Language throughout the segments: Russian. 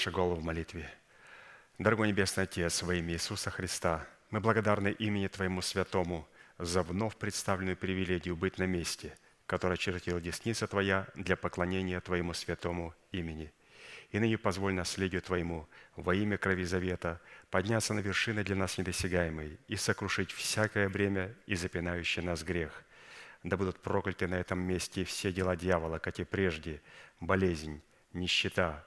Наши головы в молитве. Дорогой Небесный Отец, во имя Иисуса Христа, мы благодарны имени Твоему Святому за вновь представленную привилегию быть на месте, которое чертила десница Твоя для поклонения Твоему Святому имени. И ныне позволь наследию Твоему во имя крови завета подняться на вершины для нас недосягаемой и сокрушить всякое бремя и запинающий нас грех. Да будут прокляты на этом месте все дела дьявола, как и прежде, болезнь, нищета,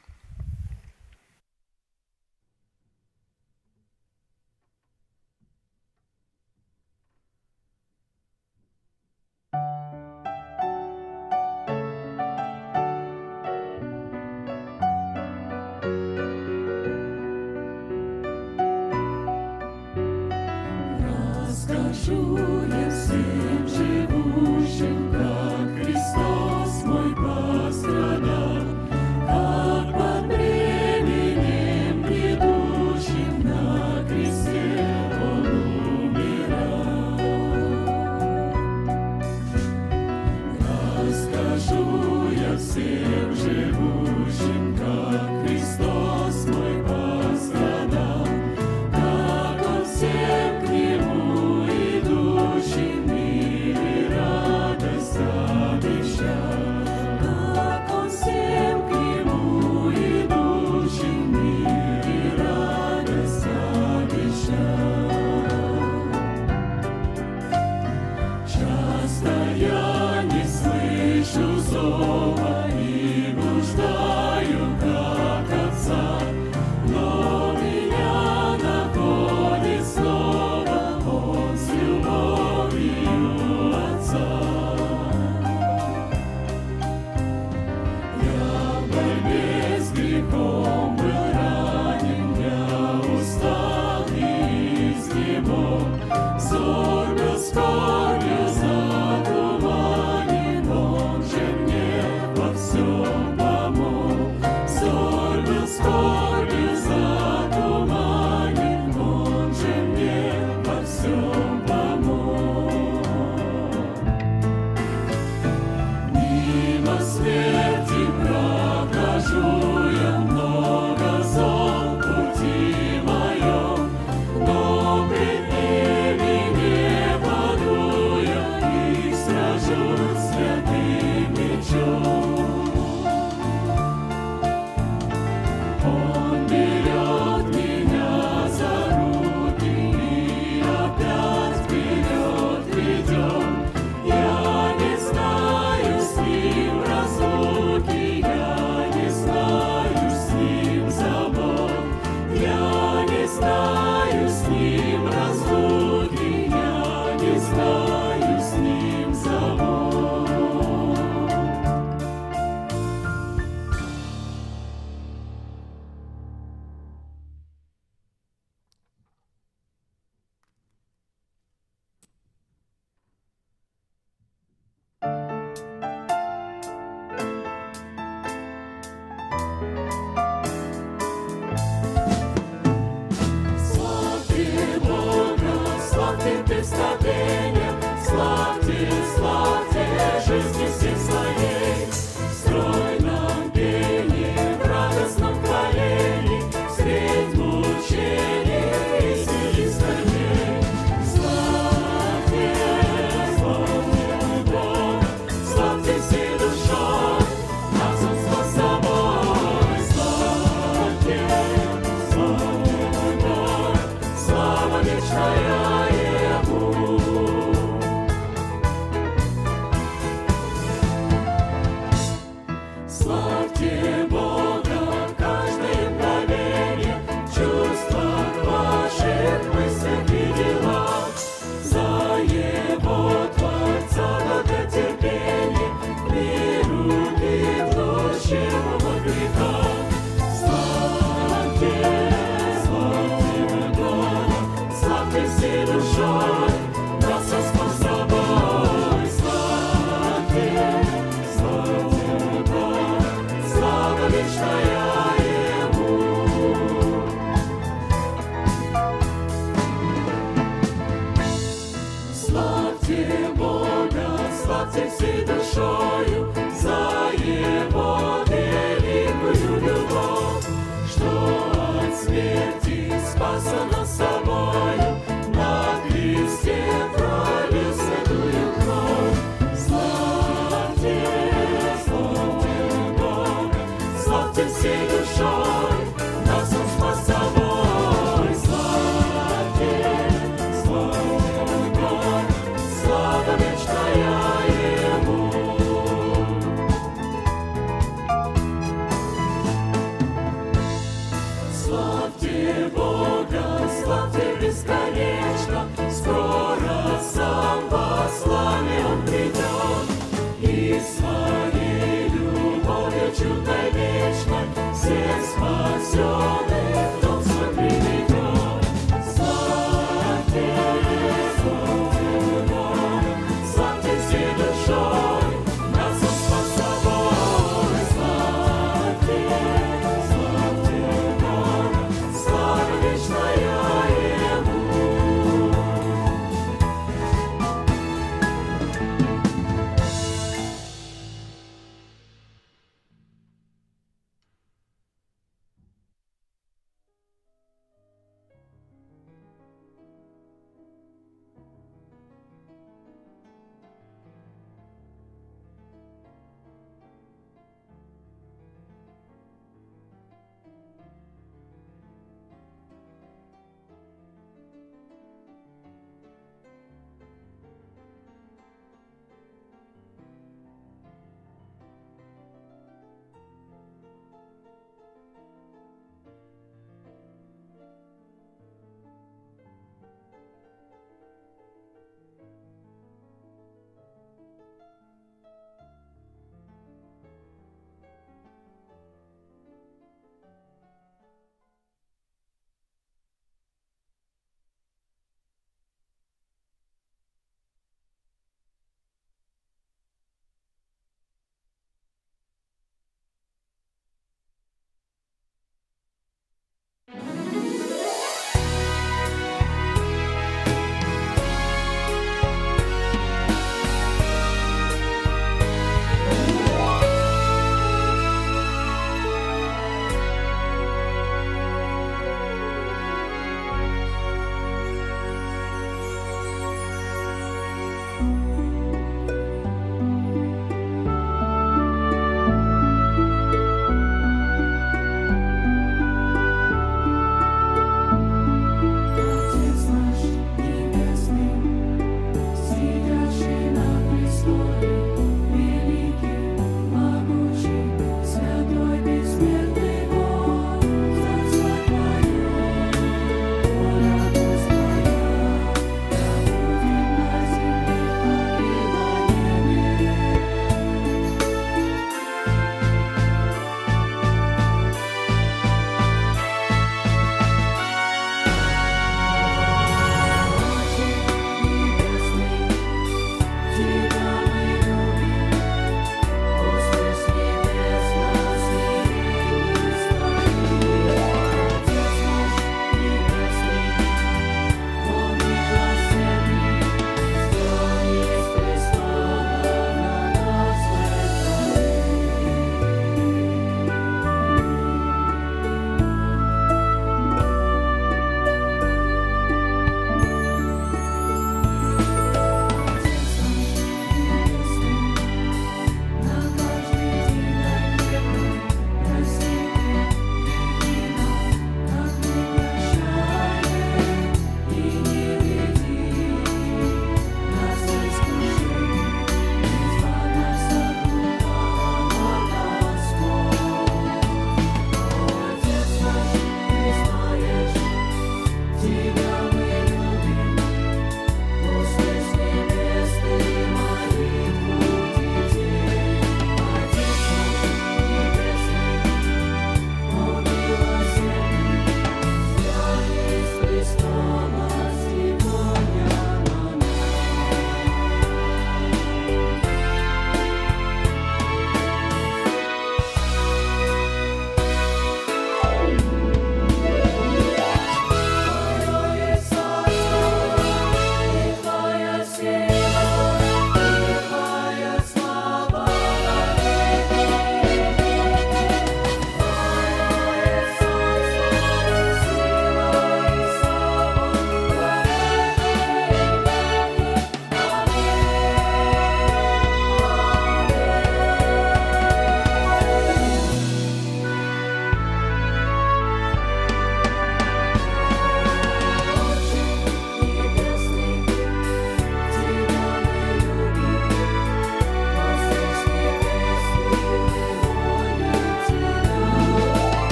tempestade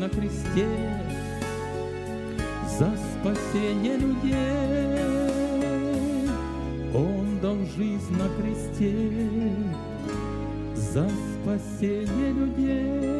на кресте за спасение людей. Он дал жизнь на кресте за спасение людей.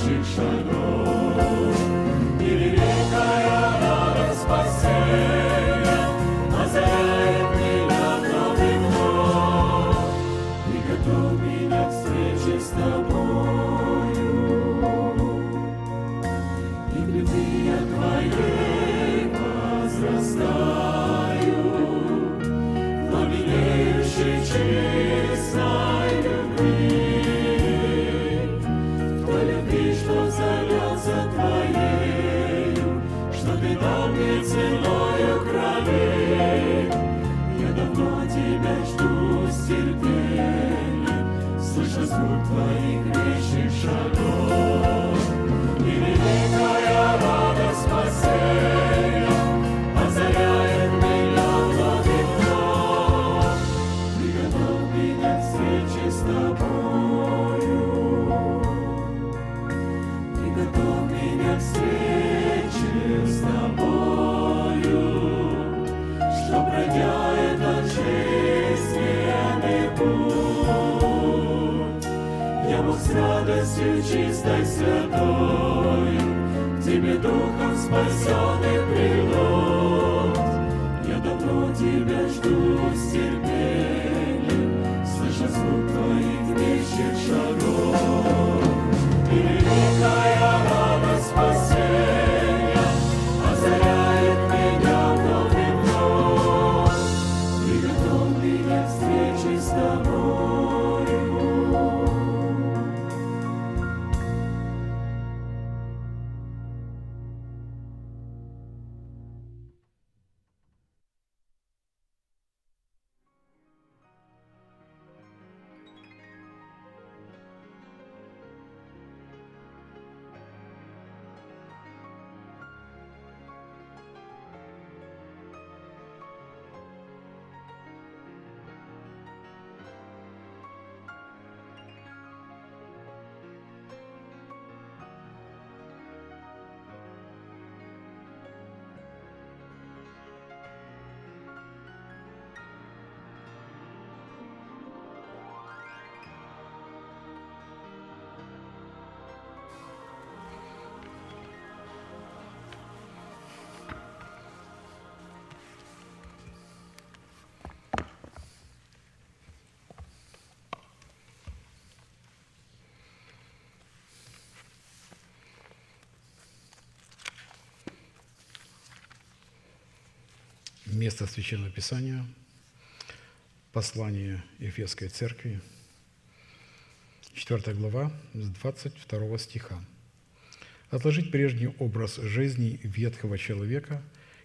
是神。Престой святою, Тебе Духом спасенный Место Священного Писания, послание Ефесской Церкви, 4 глава, с 22 стиха. «Отложить прежний образ жизни ветхого человека,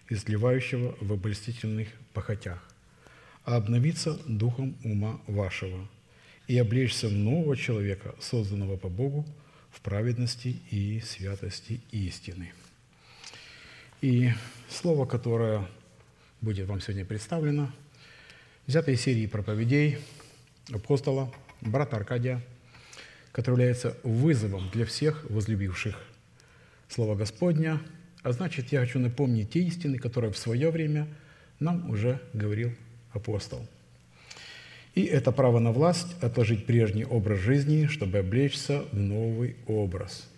изливающего в обольстительных похотях, а обновиться духом ума вашего и облечься в нового человека, созданного по Богу в праведности и святости истины». И слово, которое будет вам сегодня представлено, взято из серии проповедей апостола, брата Аркадия, который является вызовом для всех возлюбивших Слово Господня. А значит, я хочу напомнить те истины, которые в свое время нам уже говорил апостол. И это право на власть – отложить прежний образ жизни, чтобы облечься в новый образ –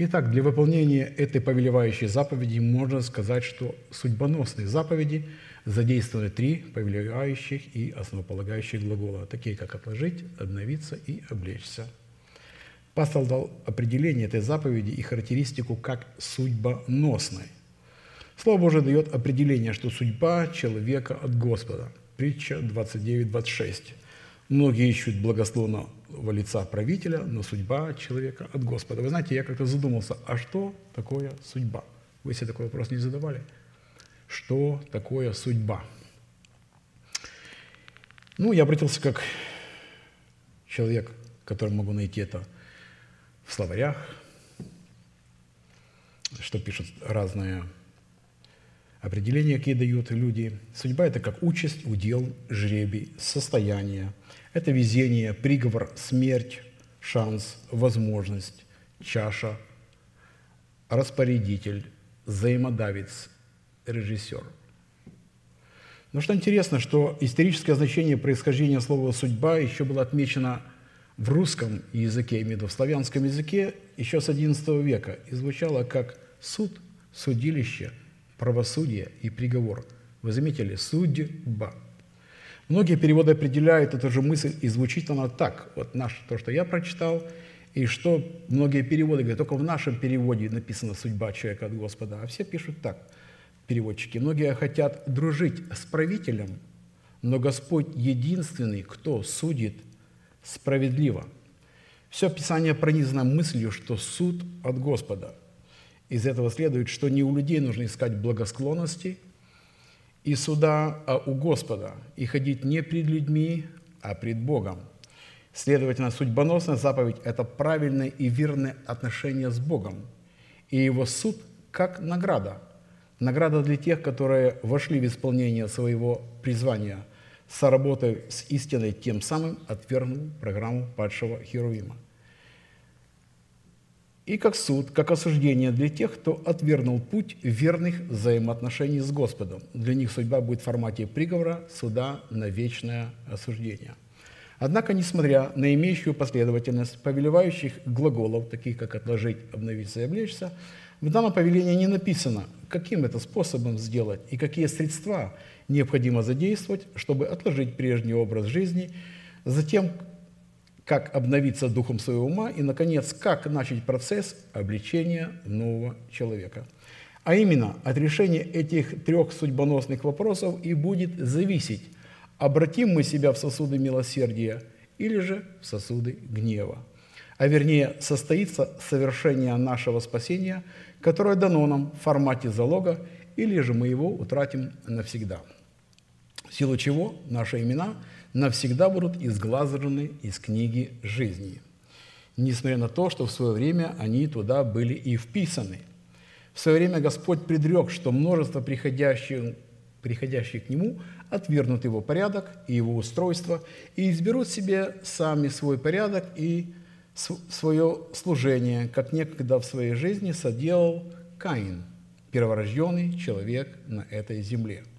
Итак, для выполнения этой повелевающей заповеди можно сказать, что судьбоносные заповеди задействованы три повелевающих и основополагающих глагола, такие как «отложить», «обновиться» и «облечься». Пастор дал определение этой заповеди и характеристику как судьбоносной. Слово Божие дает определение, что судьба человека от Господа. Притча 29-26. Многие ищут благословенного лица правителя, но судьба человека от Господа. Вы знаете, я как-то задумался, а что такое судьба? Вы себе такой вопрос не задавали? Что такое судьба? Ну, я обратился как человек, который могу найти это в словарях, что пишут разные определения, какие дают люди. Судьба – это как участь, удел, жребий, состояние – это везение, приговор, смерть, шанс, возможность, чаша, распорядитель, взаимодавец, режиссер. Но что интересно, что историческое значение происхождения слова «судьба» еще было отмечено в русском языке, виду в славянском языке, еще с XI века и звучало как суд, судилище, правосудие и приговор. Вы заметили? Судьба. Многие переводы определяют эту же мысль, и звучит она так. Вот наш, то, что я прочитал, и что многие переводы говорят, только в нашем переводе написана «судьба человека от Господа», а все пишут так, переводчики. Многие хотят дружить с правителем, но Господь единственный, кто судит справедливо. Все Писание пронизано мыслью, что суд от Господа. Из этого следует, что не у людей нужно искать благосклонности – и суда а у Господа, и ходить не пред людьми, а пред Богом. Следовательно, судьбоносная заповедь – это правильное и верное отношение с Богом, и Его суд как награда. Награда для тех, которые вошли в исполнение своего призвания, соработав с истиной, тем самым отвергнув программу падшего Херувима – и как суд, как осуждение для тех, кто отвергнул путь верных взаимоотношений с Господом. Для них судьба будет в формате приговора, суда на вечное осуждение. Однако, несмотря на имеющую последовательность повелевающих глаголов, таких как «отложить», «обновиться» и «облечься», в данном повелении не написано, каким это способом сделать и какие средства необходимо задействовать, чтобы отложить прежний образ жизни, затем как обновиться духом своего ума и, наконец, как начать процесс обличения нового человека. А именно, от решения этих трех судьбоносных вопросов и будет зависеть, обратим мы себя в сосуды милосердия или же в сосуды гнева. А вернее, состоится совершение нашего спасения, которое дано нам в формате залога, или же мы его утратим навсегда. В силу чего наши имена – навсегда будут изглазаны из книги жизни, несмотря на то, что в свое время они туда были и вписаны. В свое время Господь предрек, что множество приходящих, приходящих к Нему отвергнут Его порядок и Его устройство и изберут себе сами свой порядок и свое служение, как некогда в своей жизни соделал Каин, перворожденный человек на этой земле –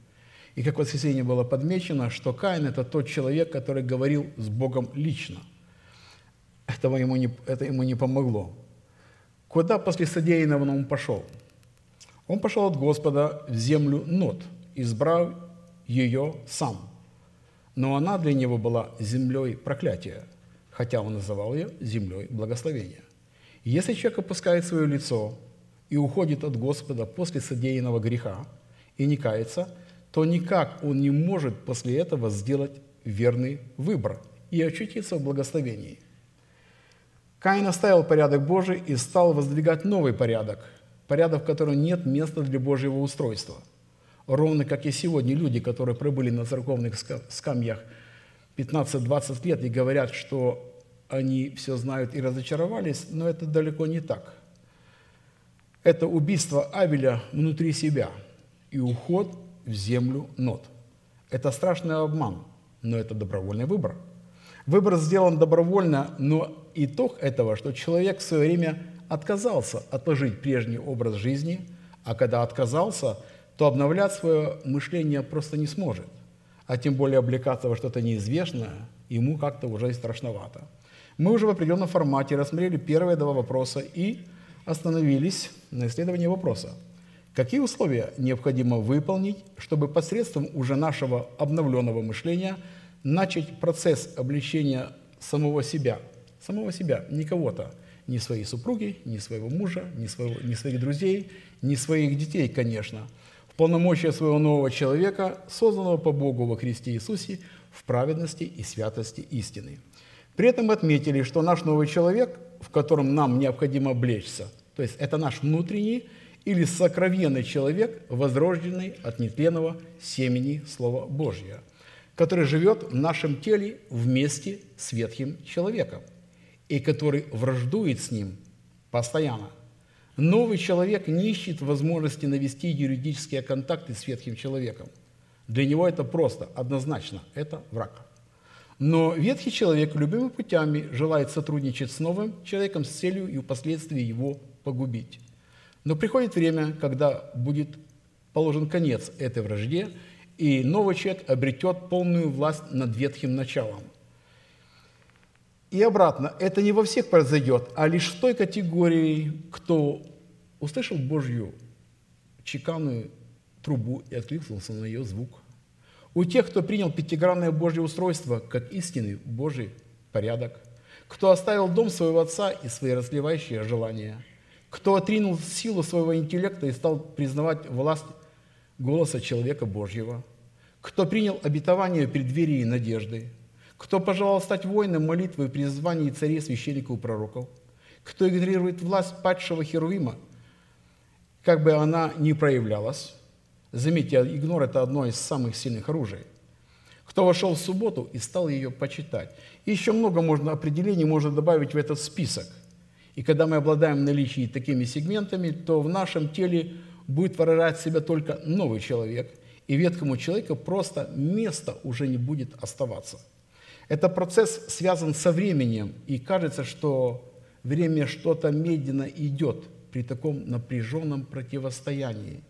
и как в воскресенье было подмечено, что Каин – это тот человек, который говорил с Богом лично. Этого ему не, это ему не помогло. Куда после содеянного он пошел? Он пошел от Господа в землю Нот, избрав ее сам. Но она для него была землей проклятия, хотя он называл ее землей благословения. Если человек опускает свое лицо и уходит от Господа после содеянного греха и не кается – то никак он не может после этого сделать верный выбор и очутиться в благословении. Каин оставил порядок Божий и стал воздвигать новый порядок, порядок, в котором нет места для Божьего устройства. Ровно как и сегодня люди, которые пробыли на церковных скамьях 15-20 лет и говорят, что они все знают и разочаровались, но это далеко не так. Это убийство Авеля внутри себя и уход в землю нот. Это страшный обман, но это добровольный выбор. Выбор сделан добровольно, но итог этого, что человек в свое время отказался отложить прежний образ жизни, а когда отказался, то обновлять свое мышление просто не сможет, а тем более облекаться во что-то неизвестное ему как-то уже и страшновато. Мы уже в определенном формате рассмотрели первые два вопроса и остановились на исследовании вопроса – Какие условия необходимо выполнить, чтобы посредством уже нашего обновленного мышления начать процесс обличения самого себя, самого себя, не кого-то, ни своей супруги, ни своего мужа, ни, своего, ни своих друзей, ни своих детей, конечно, в полномочия своего нового человека, созданного по Богу во Христе Иисусе в праведности и святости истины. При этом отметили, что наш новый человек, в котором нам необходимо облечься, то есть это наш внутренний или сокровенный человек, возрожденный от нетленного семени Слова Божьего, который живет в нашем теле вместе с ветхим человеком и который враждует с ним постоянно. Новый человек не ищет возможности навести юридические контакты с ветхим человеком. Для него это просто, однозначно, это враг. Но ветхий человек любыми путями желает сотрудничать с новым человеком с целью и впоследствии его погубить. Но приходит время, когда будет положен конец этой вражде, и новый человек обретет полную власть над ветхим началом. И обратно, это не во всех произойдет, а лишь в той категории, кто услышал Божью чеканную трубу и откликнулся на ее звук. У тех, кто принял пятигранное Божье устройство как истинный Божий порядок, кто оставил дом своего отца и свои разливающие желания – кто отринул силу своего интеллекта и стал признавать власть голоса человека Божьего, кто принял обетование преддверии надежды, кто пожелал стать воином молитвы и призвании царей, священников и пророков, кто игнорирует власть падшего Херувима, как бы она ни проявлялась. Заметьте, игнор – это одно из самых сильных оружий. Кто вошел в субботу и стал ее почитать. И еще много можно определений можно добавить в этот список. И когда мы обладаем наличием такими сегментами, то в нашем теле будет выражать себя только новый человек, и ветхому человеку просто места уже не будет оставаться. Этот процесс связан со временем, и кажется, что время что-то медленно идет при таком напряженном противостоянии.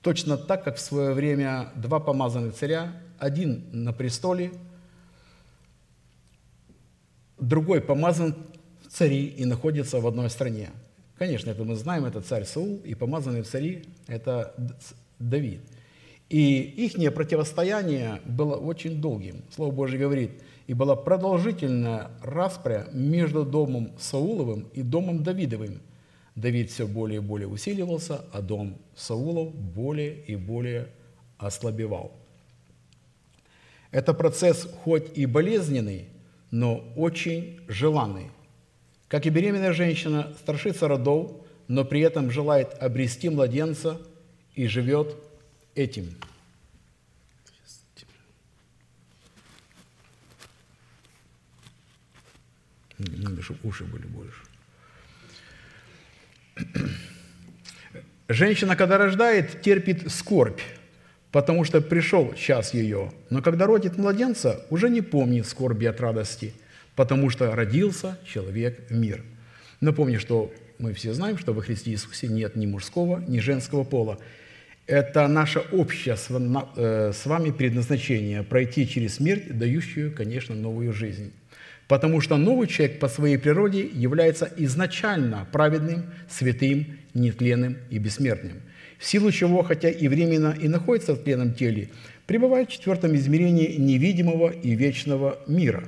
Точно так, как в свое время два помазанных царя, один на престоле, другой помазан цари и находится в одной стране. Конечно, это мы знаем, это царь Саул, и помазанный в цари – это Давид. И их противостояние было очень долгим. Слово Божье говорит, и была продолжительная распря между домом Сауловым и домом Давидовым. Давид все более и более усиливался, а дом Саулов более и более ослабевал. Это процесс хоть и болезненный, но очень желанный. Как и беременная женщина страшится родов, но при этом желает обрести младенца и живет этим. Надо, чтобы уши были больше. Женщина, когда рождает, терпит скорбь, потому что пришел час ее. Но когда родит младенца, уже не помнит скорби от радости, потому что родился человек мир. Напомню, что мы все знаем, что во Христе Иисусе нет ни мужского, ни женского пола. Это наше общее э, с вами предназначение – пройти через смерть, дающую, конечно, новую жизнь. Потому что новый человек по своей природе является изначально праведным, святым, нетленным и бессмертным. В силу чего, хотя и временно и находится в тленном теле, пребывает в четвертом измерении невидимого и вечного мира.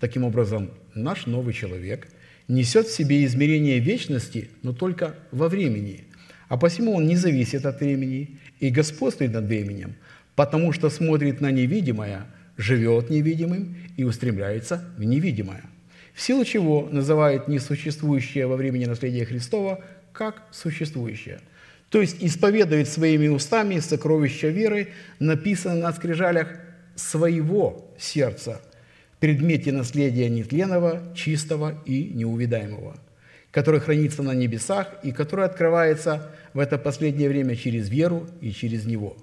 Таким образом, наш новый человек несет в себе измерение вечности, но только во времени – а посему он не зависит от времени и господствует над временем, потому что смотрит на невидимое, живет невидимым и устремляется в невидимое. В силу чего называет несуществующее во времени наследие Христова как существующее. То есть исповедует своими устами сокровища веры, написанное на скрижалях своего сердца, предмете наследия нетленного, чистого и неувидаемого – который хранится на небесах и который открывается в это последнее время через веру и через Него.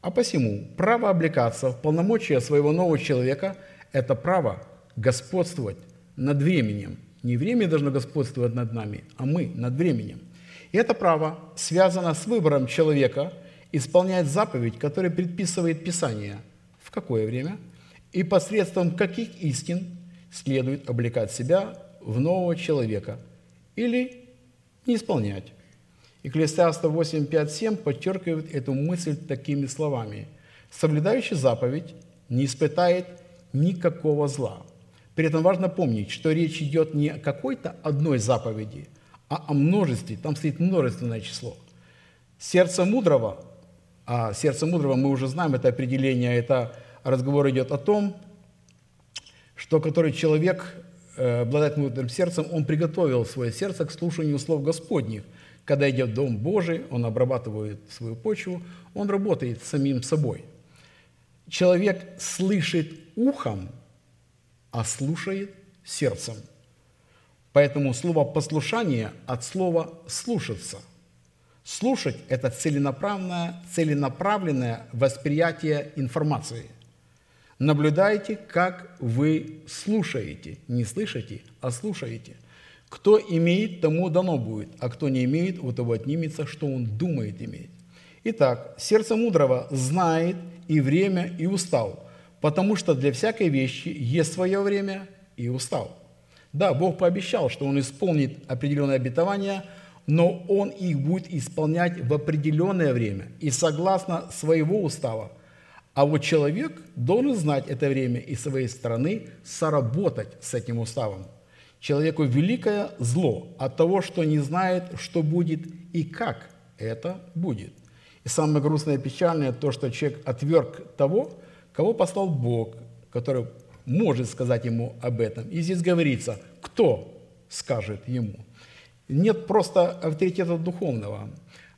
А посему право облекаться в полномочия своего нового человека – это право господствовать над временем. Не время должно господствовать над нами, а мы над временем. И это право связано с выбором человека исполнять заповедь, которая предписывает Писание. В какое время? И посредством каких истин следует облекать себя в нового человека – или не исполнять. Экклесиаста 8, 5, 7 подчеркивает эту мысль такими словами. «Соблюдающий заповедь не испытает никакого зла». При этом важно помнить, что речь идет не о какой-то одной заповеди, а о множестве. Там стоит множественное число. Сердце мудрого, а сердце мудрого мы уже знаем, это определение, это разговор идет о том, что который человек Э, обладает мудрым сердцем, он приготовил свое сердце к слушанию слов Господних. Когда идет в Дом Божий, он обрабатывает свою почву, он работает самим собой. Человек слышит ухом, а слушает сердцем. Поэтому слово «послушание» от слова «слушаться». Слушать – это целенаправленное, целенаправленное восприятие информации – Наблюдайте, как вы слушаете. Не слышите, а слушаете. Кто имеет, тому дано будет, а кто не имеет, у того отнимется, что он думает иметь. Итак, сердце мудрого знает и время, и устал, потому что для всякой вещи есть свое время и устал. Да, Бог пообещал, что Он исполнит определенные обетования, но Он их будет исполнять в определенное время и согласно своего устава – а вот человек должен знать это время и своей стороны соработать с этим уставом. Человеку великое зло от того, что не знает, что будет и как это будет. И самое грустное и печальное то, что человек отверг того, кого послал Бог, который может сказать ему об этом. И здесь говорится, кто скажет ему. Нет просто авторитета духовного,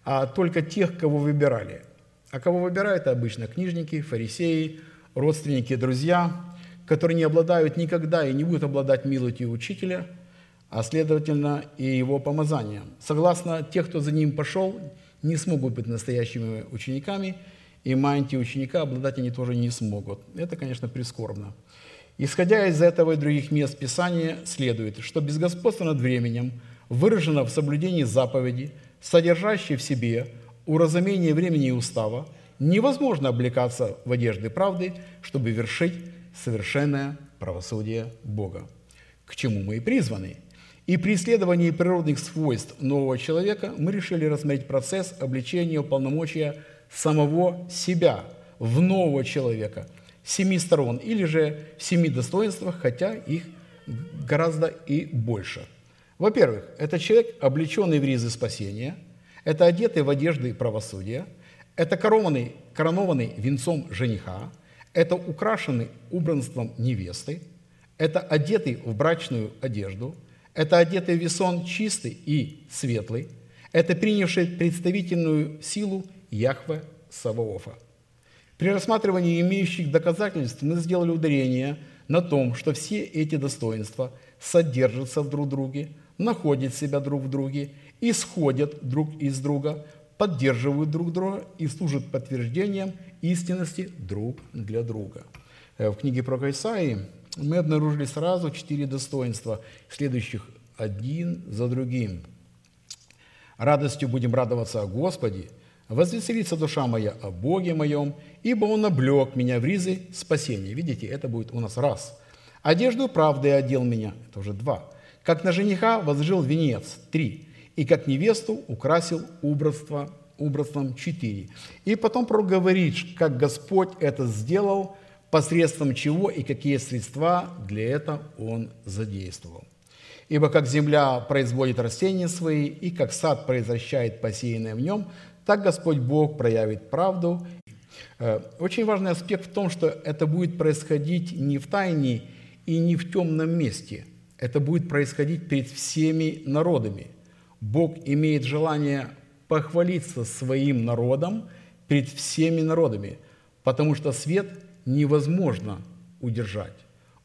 а только тех, кого выбирали – а кого выбирают обычно книжники, фарисеи, родственники, друзья, которые не обладают никогда и не будут обладать милостью учителя, а следовательно и его помазанием. Согласно тех, кто за ним пошел, не смогут быть настоящими учениками, и мантии ученика обладать они тоже не смогут. Это, конечно, прискорбно. Исходя из этого и других мест Писания, следует, что безгосподство над временем выражено в соблюдении заповеди, содержащей в себе уразумение времени и устава, невозможно облекаться в одежды правды, чтобы вершить совершенное правосудие Бога. к чему мы и призваны. И при исследовании природных свойств нового человека мы решили рассмотреть процесс обличения полномочия самого себя в нового человека семи сторон или же в семи достоинствах, хотя их гораздо и больше. Во-первых, это человек, облеченный в ризы спасения, это одетый в одежды правосудия, это коронованный, коронованный венцом жениха, это украшенный убранством невесты, это одетый в брачную одежду, это одетый в весон чистый и светлый, это принявший представительную силу Яхве Саваофа. При рассматривании имеющих доказательств мы сделали ударение на том, что все эти достоинства содержатся в друг друге, находят себя друг в друге, исходят друг из друга, поддерживают друг друга и служат подтверждением истинности друг для друга. Э, в книге про Исаии мы обнаружили сразу четыре достоинства, следующих один за другим. «Радостью будем радоваться о Господе, возвеселится душа моя о Боге моем, ибо Он облег меня в ризы спасения». Видите, это будет у нас раз. «Одежду правды одел меня» – это уже два. «Как на жениха возжил венец» – три. «И как невесту украсил убранство, убранством» – четыре. И потом проговорит, как Господь это сделал, посредством чего и какие средства для этого Он задействовал. Ибо как земля производит растения свои, и как сад произвращает посеянное в нем, так Господь Бог проявит правду. Э, очень важный аспект в том, что это будет происходить не в тайне и не в темном месте. Это будет происходить перед всеми народами. Бог имеет желание похвалиться своим народом перед всеми народами, потому что свет невозможно удержать.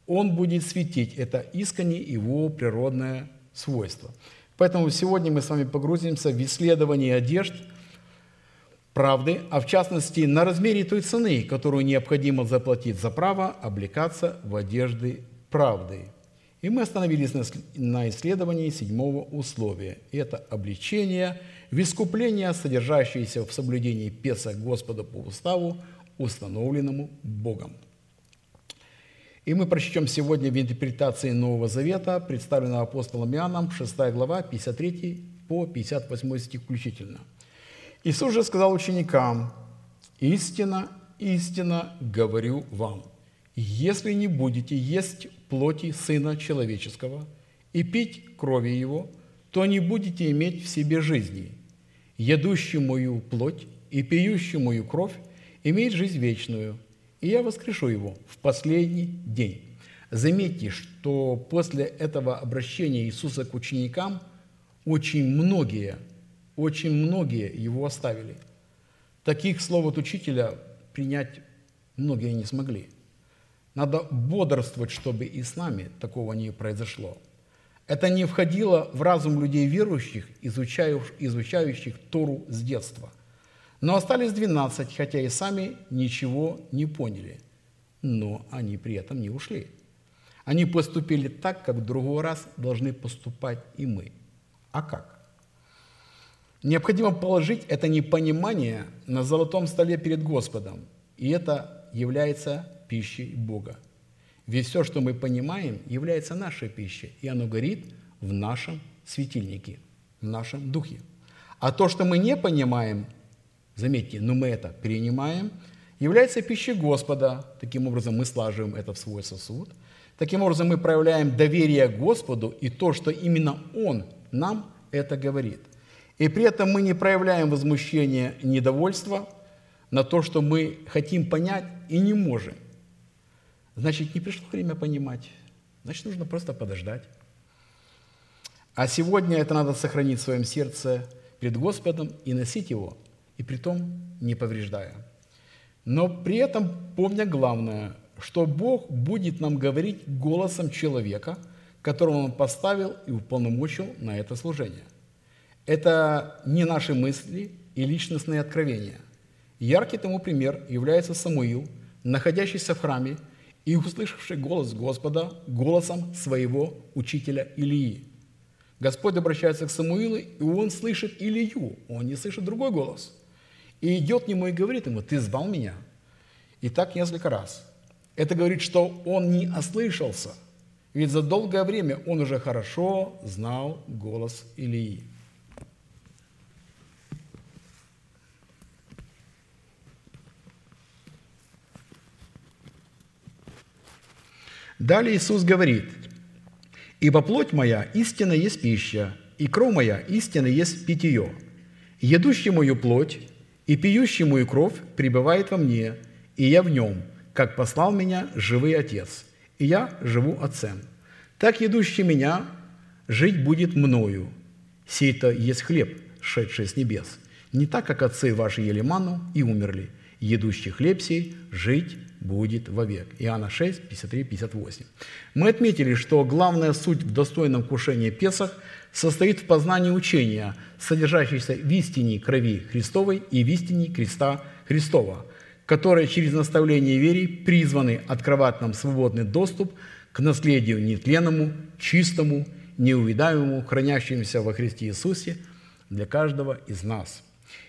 Он будет светить. Это искренне его природное свойство. Поэтому сегодня мы с вами погрузимся в исследование одежд – правды, а в частности на размере той цены, которую необходимо заплатить за право облекаться в одежды правды. И мы остановились на исследовании седьмого условия. Это обличение в содержащееся в соблюдении Песа Господа по уставу, установленному Богом. И мы прочтем сегодня в интерпретации Нового Завета, представленного апостолом Иоанном, 6 глава, 53 по 58 стих включительно – Иисус же сказал ученикам, «Истина, истина говорю вам, если не будете есть плоти Сына Человеческого и пить крови Его, то не будете иметь в себе жизни. Ядущий мою плоть и пьющий мою кровь имеет жизнь вечную, и я воскрешу его в последний день». Заметьте, что после этого обращения Иисуса к ученикам очень многие – очень многие его оставили. Таких слов от учителя принять многие не смогли. Надо бодрствовать, чтобы и с нами такого не произошло. Это не входило в разум людей верующих, изучающих, Тору с детства. Но остались 12, хотя и сами ничего не поняли. Но они при этом не ушли. Они поступили так, как в другой раз должны поступать и мы. А как? Необходимо положить это непонимание на золотом столе перед Господом, и это является пищей Бога. Ведь все, что мы понимаем, является нашей пищей, и оно горит в нашем светильнике, в нашем духе. А то, что мы не понимаем, заметьте, но мы это принимаем, является пищей Господа. Таким образом, мы слаживаем это в свой сосуд. Таким образом, мы проявляем доверие Господу и то, что именно Он нам это говорит. И при этом мы не проявляем возмущения недовольства на то, что мы хотим понять и не можем. Значит, не пришло время понимать. Значит, нужно просто подождать. А сегодня это надо сохранить в своем сердце перед Господом и носить его, и при том не повреждая. Но при этом помня главное, что Бог будет нам говорить голосом человека, которого Он поставил и уполномочил на это служение – это не наши мысли и личностные откровения. Яркий тому пример является Самуил, находящийся в храме и услышавший голос Господа голосом своего учителя Илии. Господь обращается к Самуилу, и он слышит Илию, он не слышит другой голос. И идет к нему и говорит ему, ты звал меня. И так несколько раз. Это говорит, что он не ослышался. Ведь за долгое время он уже хорошо знал голос Илии. Далее Иисус говорит, «Ибо плоть моя истинно есть пища, и кровь моя истинно есть питье. Едущий мою плоть и пьющий мою кровь пребывает во мне, и я в нем, как послал меня живый Отец, и я живу Отцем. Так едущий меня жить будет мною. Сей-то есть хлеб, шедший с небес. Не так, как отцы ваши ели ману и умерли. Едущий хлеб сей жить будет вовек. Иоанна 6, 53, 58. Мы отметили, что главная суть в достойном кушении Песах состоит в познании учения, содержащейся в истине крови Христовой и в истине креста Христова, которые через наставление веры призваны открывать нам свободный доступ к наследию нетленному, чистому, неувидаемому, хранящемуся во Христе Иисусе для каждого из нас.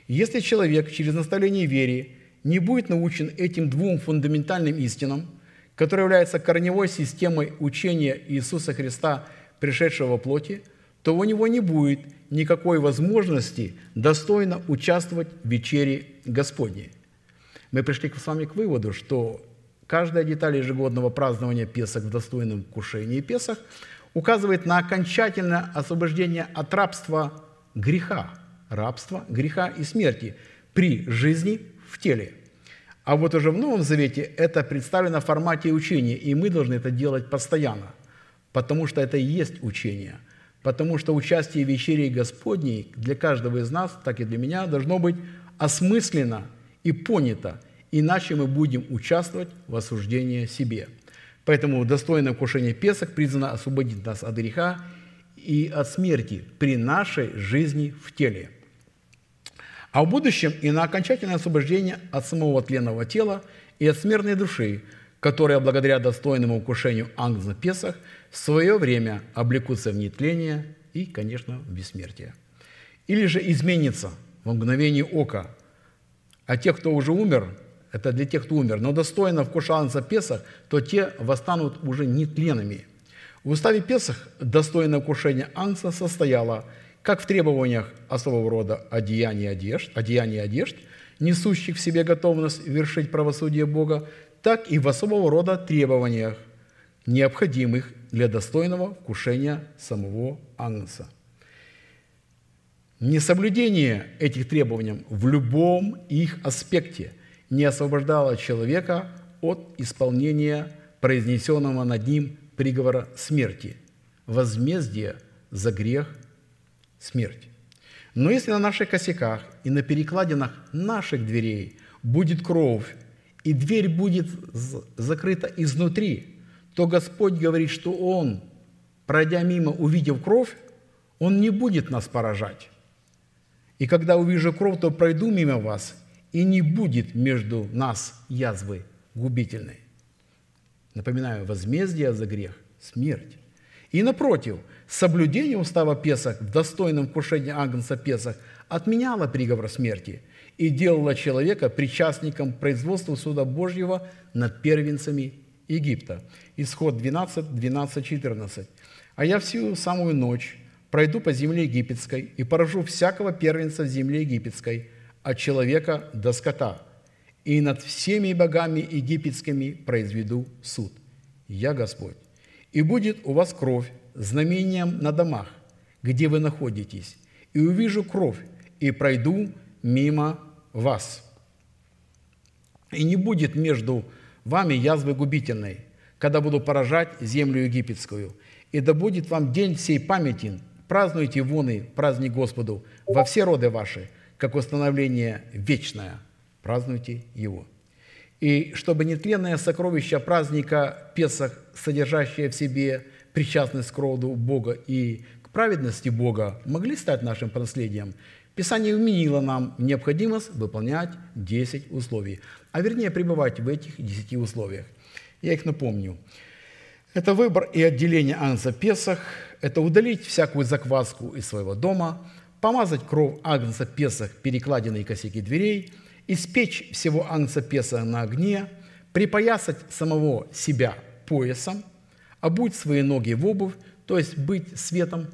Если человек через наставление веры не будет научен этим двум фундаментальным истинам, которые являются корневой системой учения Иисуса Христа, пришедшего в плоти, то у него не будет никакой возможности достойно участвовать в вечере Господней. Мы пришли с вами к выводу, что каждая деталь ежегодного празднования Песах в достойном кушении Песах указывает на окончательное освобождение от рабства греха, рабства, греха и смерти при жизни в теле. А вот уже в Новом Завете это представлено в формате учения, и мы должны это делать постоянно, потому что это и есть учение. Потому что участие в вечере Господней для каждого из нас, так и для меня, должно быть осмысленно и понято, иначе мы будем участвовать в осуждении себе. Поэтому достойное вкушение Песах призвано освободить нас от греха и от смерти при нашей жизни в теле – а в будущем и на окончательное освобождение от самого тленного тела и от смертной души, которая благодаря достойному укушению ангела Песах в свое время облекутся в нетление и, конечно, в бессмертие. Или же изменится в мгновение ока. А те, кто уже умер, это для тех, кто умер, но достойно вкушал ангела Песах, то те восстанут уже нетленными. В уставе Песах достойное вкушение ангела состояло – как в требованиях особого рода одеяний одежд, одеяний одежд, несущих в себе готовность вершить правосудие Бога, так и в особого рода требованиях, необходимых для достойного вкушения самого Агнца. Несоблюдение этих требований в любом их аспекте не освобождало человека от исполнения произнесенного над ним приговора смерти, возмездия за грех смерть. Но если на наших косяках и на перекладинах наших дверей будет кровь, и дверь будет закрыта изнутри, то Господь говорит, что Он, пройдя мимо, увидев кровь, Он не будет нас поражать. И когда увижу кровь, то пройду мимо вас, и не будет между нас язвы губительной. Напоминаю, возмездие за грех – смерть. И напротив, соблюдение устава Песах в достойном вкушении Агнца Песах отменяло приговор смерти и делало человека причастником производства суда Божьего над первенцами Египта. Исход 12, 12, 14. «А я всю самую ночь пройду по земле египетской и поражу всякого первенца в земле египетской, от человека до скота, и над всеми богами египетскими произведу суд. Я Господь. И будет у вас кровь знамением на домах, где вы находитесь, и увижу кровь, и пройду мимо вас. И не будет между вами язвы губительной, когда буду поражать землю египетскую. И да будет вам день сей памятен, празднуйте воны праздник Господу во все роды ваши, как установление вечное, празднуйте его. И чтобы нетленное сокровище праздника Песах, содержащее в себе причастность к роду Бога и к праведности Бога, могли стать нашим наследием, Писание вменило нам необходимость выполнять 10 условий, а вернее пребывать в этих 10 условиях. Я их напомню. Это выбор и отделение Агнца Песах, это удалить всякую закваску из своего дома, помазать кровь Агнца Песах перекладиной косяки дверей – испечь всего ангца Песа на огне, припоясать самого себя поясом, обуть свои ноги в обувь, то есть быть светом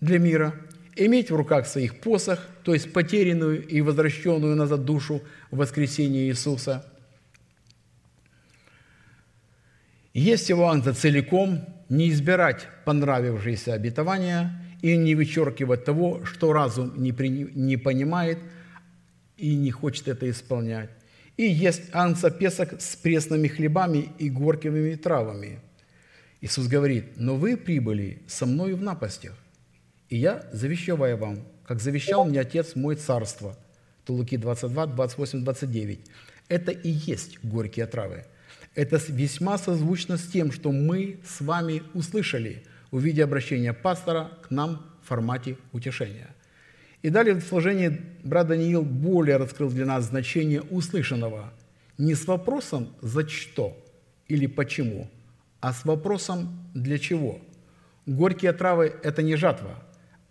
для мира, иметь в руках своих посох, то есть потерянную и возвращенную назад душу в воскресении Иисуса. Есть его ангел целиком, не избирать понравившиеся обетования и не вычеркивать того, что разум не, при, не понимает и не хочет это исполнять. И есть анца песок с пресными хлебами и горькими травами. Иисус говорит, но вы прибыли со мною в напастях, и я завещаю вам, как завещал мне Отец мой царство. То Луки 22, 28, 29. Это и есть горькие травы. Это весьма созвучно с тем, что мы с вами услышали, увидя обращение пастора к нам в формате утешения. И далее в служении брат Даниил более раскрыл для нас значение услышанного не с вопросом «за что» или «почему», а с вопросом «для чего». Горькие травы – это не жатва –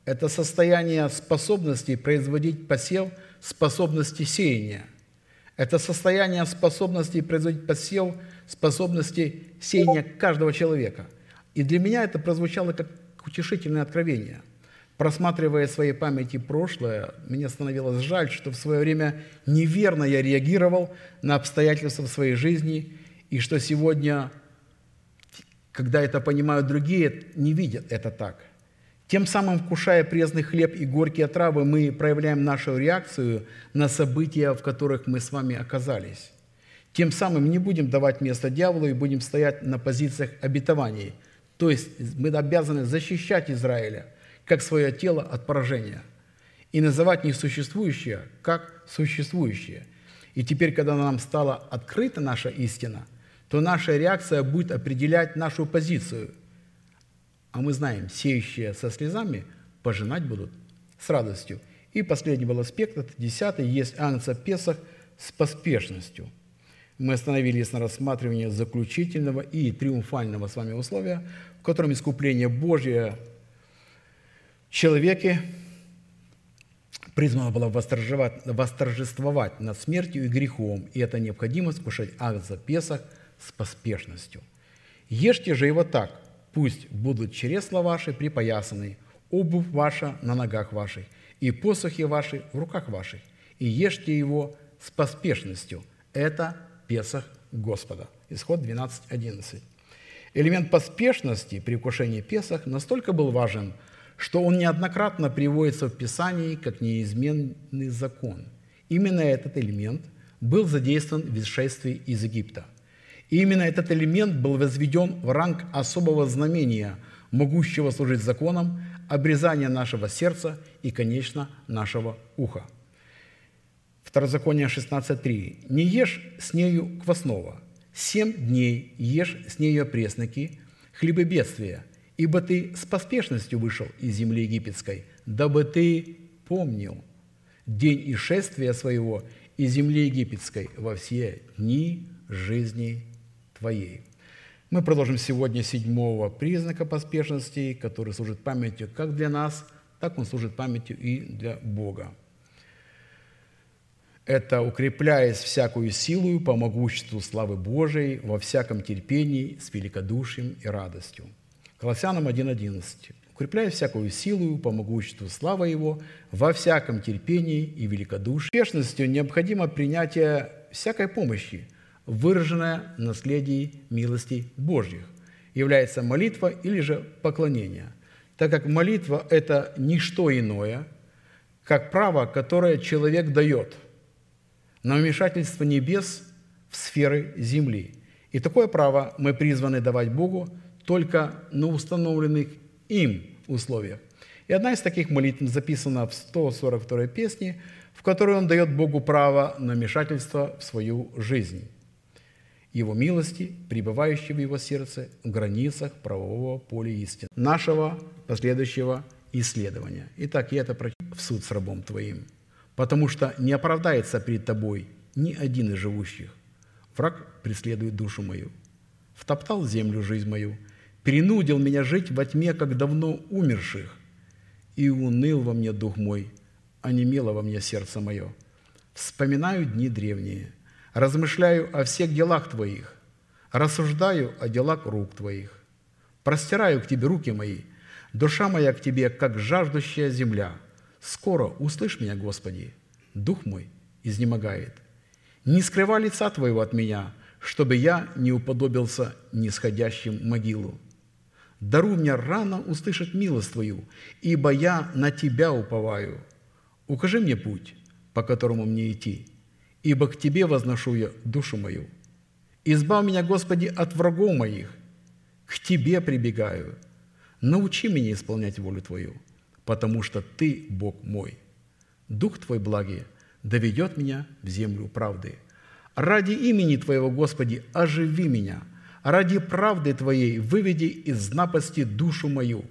это состояние способности производить посев, способности сеяния. Это состояние способности производить посев, способности сеяния каждого человека. И для меня это прозвучало как утешительное откровение. Просматривая в своей памяти прошлое, мне становилось жаль, что в свое время неверно я реагировал на обстоятельства в своей жизни, и что сегодня, когда это понимают другие, не видят это так. Тем самым, вкушая пресный хлеб и горькие травы, мы проявляем нашу реакцию на события, в которых мы с вами оказались. Тем самым не будем давать место дьяволу и будем стоять на позициях обетований. То есть мы обязаны защищать Израиля, как свое тело от поражения, и называть несуществующее, как существующее. И теперь, когда нам стала открыта наша истина, то наша реакция будет определять нашу позицию – а мы знаем, сеющие со слезами пожинать будут с радостью. И последний был аспект, это десятый, есть Агнца Песах с поспешностью. Мы остановились на рассматривании заключительного и триумфального с вами условия, в котором искупление Божье человеке призвано было восторжествовать над смертью и грехом, и это необходимо скушать акт за Песах с поспешностью. Ешьте же его так – Пусть будут чресла ваши припоясаны, обувь ваша на ногах ваших, и посохи ваши в руках ваших, и ешьте его с поспешностью. Это Песах Господа. Исход 12.11. Элемент поспешности при вкушении Песах настолько был важен, что он неоднократно приводится в Писании как неизменный закон. Именно этот элемент был задействован в исшествии из Египта – и именно этот элемент был возведен в ранг особого знамения, могущего служить законом, обрезания нашего сердца и, конечно, нашего уха. Второзаконие 16.3. «Не ешь с нею квасного, семь дней ешь с нею пресноки, хлебы бедствия, ибо ты с поспешностью вышел из земли египетской, дабы ты помнил день ишествия своего из земли египетской во все дни жизни Твоей. Мы продолжим сегодня седьмого признака поспешности, который служит памятью как для нас, так он служит памятью и для Бога. Это укрепляясь всякую силу по могуществу славы Божией во всяком терпении с великодушием и радостью. Колоссянам 1.11. Укрепляя всякую силу по могуществу славы Его во всяком терпении и великодушии. Успешностью необходимо принятие всякой помощи – выраженное в наследии милостей Божьих, является молитва или же поклонение, так как молитва – это не что иное, как право, которое человек дает на вмешательство небес в сферы земли. И такое право мы призваны давать Богу только на установленных им условиях. И одна из таких молитв записана в 142 песне, в которой он дает Богу право на вмешательство в свою жизнь его милости, пребывающей в его сердце в границах правового поля истины, нашего последующего исследования. Итак, я это прочитаю в суд с рабом твоим, потому что не оправдается перед тобой ни один из живущих. Враг преследует душу мою, втоптал землю жизнь мою, перенудил меня жить во тьме, как давно умерших, и уныл во мне дух мой, а немело во мне сердце мое. Вспоминаю дни древние – размышляю о всех делах Твоих, рассуждаю о делах рук Твоих. Простираю к Тебе руки мои, душа моя к Тебе, как жаждущая земля. Скоро услышь меня, Господи, дух мой изнемогает. Не скрывай лица Твоего от меня, чтобы я не уподобился нисходящим могилу. Даруй мне рано услышать милость Твою, ибо я на Тебя уповаю. Укажи мне путь, по которому мне идти, ибо к Тебе возношу я душу мою. Избавь меня, Господи, от врагов моих, к Тебе прибегаю. Научи меня исполнять волю Твою, потому что Ты Бог мой. Дух Твой благий доведет меня в землю правды. Ради имени Твоего, Господи, оживи меня. Ради правды Твоей выведи из напасти душу мою.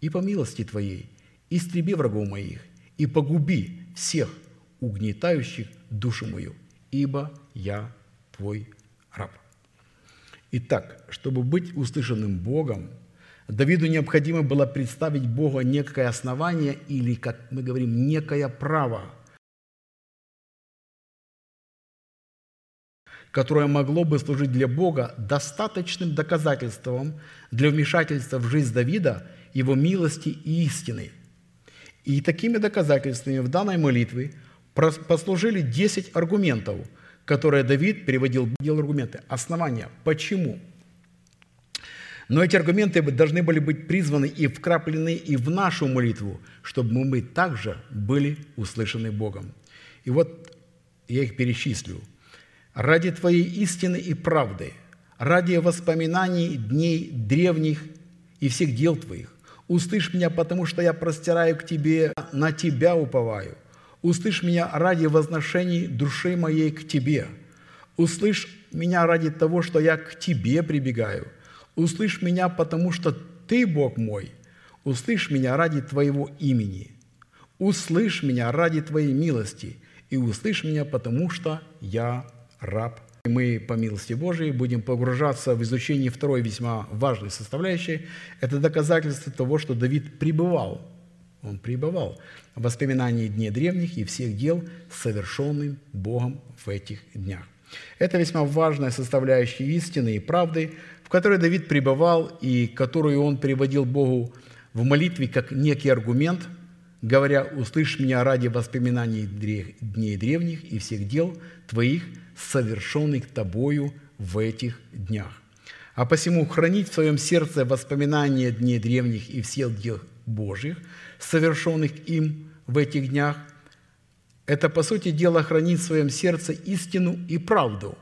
И по милости Твоей истреби врагов моих и погуби всех угнетающих душу мою, ибо я Твой раб. Итак, чтобы быть услышанным Богом, Давиду необходимо было представить Бога некое основание или, как мы говорим, некое право, которое могло бы служить для Бога достаточным доказательством для вмешательства в жизнь Давида, его милости и истины. И такими доказательствами в данной молитве послужили 10 аргументов – которые Давид приводил, делал аргументы, основания, почему. Но эти аргументы должны были быть призваны и вкраплены и в нашу молитву, чтобы мы также были услышаны Богом. И вот я их перечислю. «Ради Твоей истины и правды, ради воспоминаний дней древних и всех дел Твоих, услышь меня, потому что я простираю к Тебе, на Тебя уповаю. Услышь меня ради возношений души моей к Тебе. Услышь меня ради того, что я к Тебе прибегаю. Услышь меня, потому что Ты Бог мой. Услышь меня ради Твоего имени. Услышь меня ради Твоей милости. И услышь меня, потому что я раб. Мы, по милости Божией, будем погружаться в изучение второй весьма важной составляющей. Это доказательство того, что Давид пребывал он пребывал в воспоминании дней древних и всех дел, совершенным Богом в этих днях. Это весьма важная составляющая истины и правды, в которой Давид пребывал и которую он приводил Богу в молитве как некий аргумент, говоря, «Услышь меня ради воспоминаний дней древних и всех дел Твоих, совершенных Тобою в этих днях». А посему хранить в своем сердце воспоминания дней древних и всех дел Божьих – совершенных им в этих днях, это, по сути дела, хранит в своем сердце истину и правду,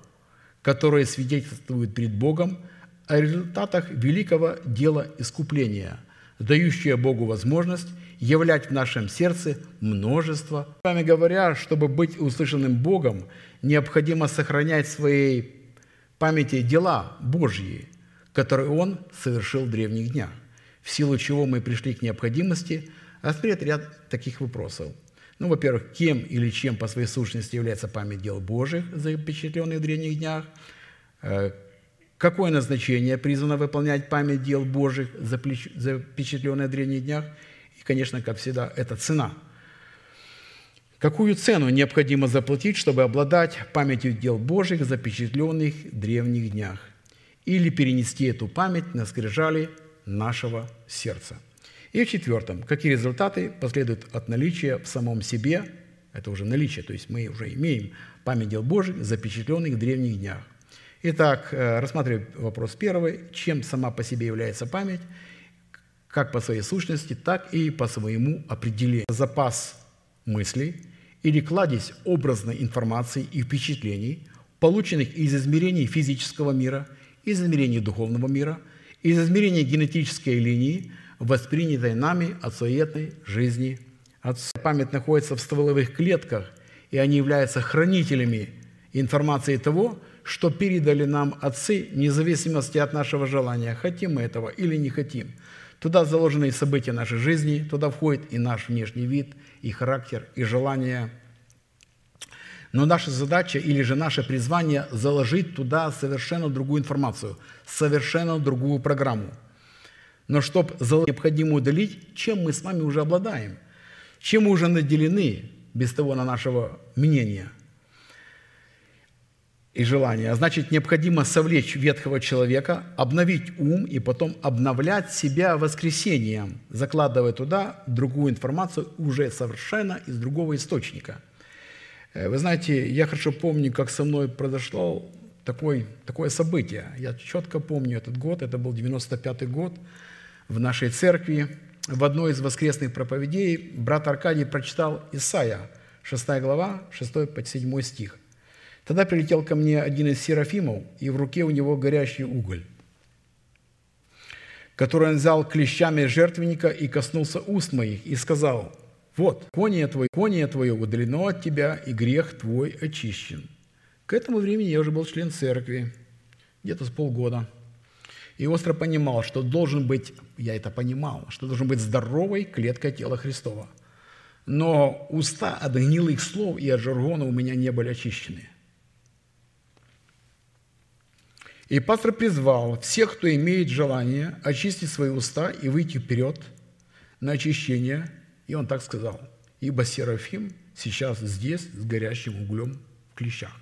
которые свидетельствуют перед Богом о результатах великого дела искупления, дающее Богу возможность являть в нашем сердце множество. С вами говоря, чтобы быть услышанным Богом, необходимо сохранять в своей памяти дела Божьи, которые Он совершил в древних днях, в силу чего мы пришли к необходимости – рассмотреть ряд таких вопросов. Ну, во-первых, кем или чем по своей сущности является память дел Божьих, запечатленных в древних днях, э, какое назначение призвано выполнять память дел Божьих, запечатленных в древних днях, и, конечно, как всегда, это цена. Какую цену необходимо заплатить, чтобы обладать памятью дел Божьих, запечатленных в древних днях, или перенести эту память на скрижали нашего сердца – и в четвертом, какие результаты последуют от наличия в самом себе, это уже наличие, то есть мы уже имеем память дел Божьих, запечатленных в древних днях. Итак, э, рассматриваем вопрос первый. Чем сама по себе является память, как по своей сущности, так и по своему определению. Запас мыслей или кладезь образной информации и впечатлений, полученных из измерений физического мира, из измерений духовного мира, из измерений генетической линии, воспринятой нами от суетной жизни Отца. Память находится в стволовых клетках, и они являются хранителями информации того, что передали нам отцы, вне зависимости от нашего желания, хотим мы этого или не хотим. Туда заложены и события нашей жизни, туда входит и наш внешний вид, и характер, и желания. Но наша задача или же наше призвание заложить туда совершенно другую информацию, совершенно другую программу – но чтобы необходимо удалить, чем мы с вами уже обладаем, чем мы уже наделены, без того на нашего мнения. И желания. Значит, необходимо совлечь ветхого человека, обновить ум и потом обновлять себя воскресением, закладывая туда другую информацию уже совершенно из другого источника. Э, вы знаете, я хорошо помню, как со мной произошло такой, такое событие. Я четко помню этот год, это был 95-й год в нашей церкви. В одной из воскресных проповедей брат Аркадий прочитал Исаия, 6 глава, 6 по 7 стих. Тогда прилетел ко мне один из серафимов, и в руке у него горящий уголь, который он взял клещами жертвенника и коснулся уст моих, и сказал, «Вот, коние твое, коние твое удалено от тебя, и грех твой очищен». К этому времени я уже был член церкви, где-то с полгода. И остро понимал, что должен быть, я это понимал, что должен быть здоровой клеткой тела Христова. Но уста от гнилых слов и от жаргона у меня не были очищены – И пастор призвал всех, кто имеет желание очистить свои уста и выйти вперед на очищение. И он так сказал, ибо Серафим сейчас здесь с горящим углем в клещах.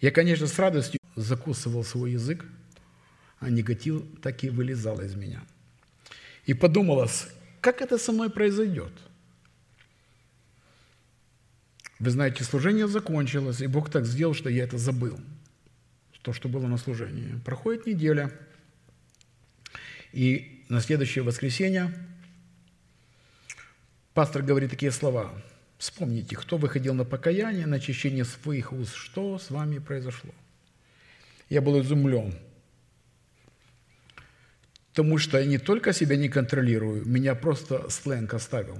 Я, конечно, с радостью закусывал свой язык, а негатив так и вылезал из меня. И подумалось, как это со мной произойдет? Вы знаете, служение закончилось, и Бог так сделал, что я это забыл – то, что было на служении. Проходит неделя, и на следующее воскресенье пастор говорит такие слова. Вспомните, кто выходил на покаяние, на очищение своих уст, что с вами произошло. Я был изумлен, потому что я не только себя не контролирую, меня просто сленг оставил.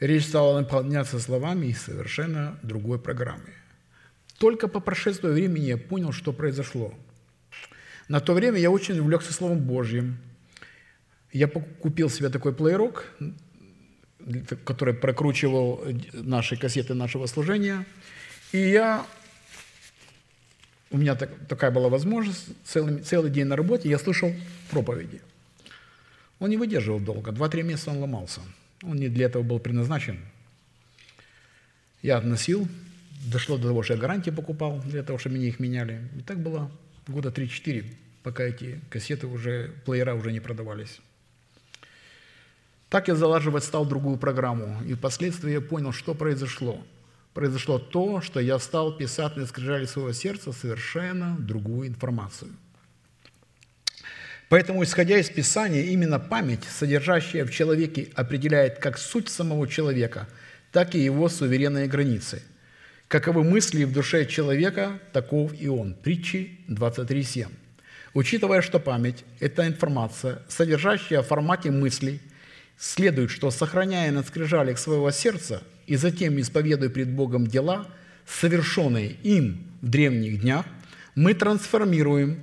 Речь стала наполняться словами из совершенно другой программы – только по прошествии времени я понял, что произошло. На то время я очень увлекся Словом Божьим. Я купил себе такой плеерок, который прокручивал наши кассеты нашего служения. И я, у меня так, такая была возможность, целый, целый день на работе я слышал проповеди. Он не выдерживал долго, два-три месяца он ломался. Он не для этого был предназначен. Я относил дошло до того, что я гарантии покупал для того, чтобы мне их меняли. И так было года 3-4, пока эти кассеты уже, плеера уже не продавались. Так я залаживать стал другую программу, и впоследствии я понял, что произошло. Произошло то, что я стал писать на скрижали своего сердца совершенно другую информацию. Поэтому, исходя из Писания, именно память, содержащая в человеке, определяет как суть самого человека, так и его суверенные границы – Каковы мысли в душе человека, таков и он. Притчи 23.7. Учитывая, что память – это информация, содержащая в формате мыслей, следует, что, сохраняя на скрижалях своего сердца и затем исповедуя пред Богом дела, совершенные им в древних днях, мы трансформируем,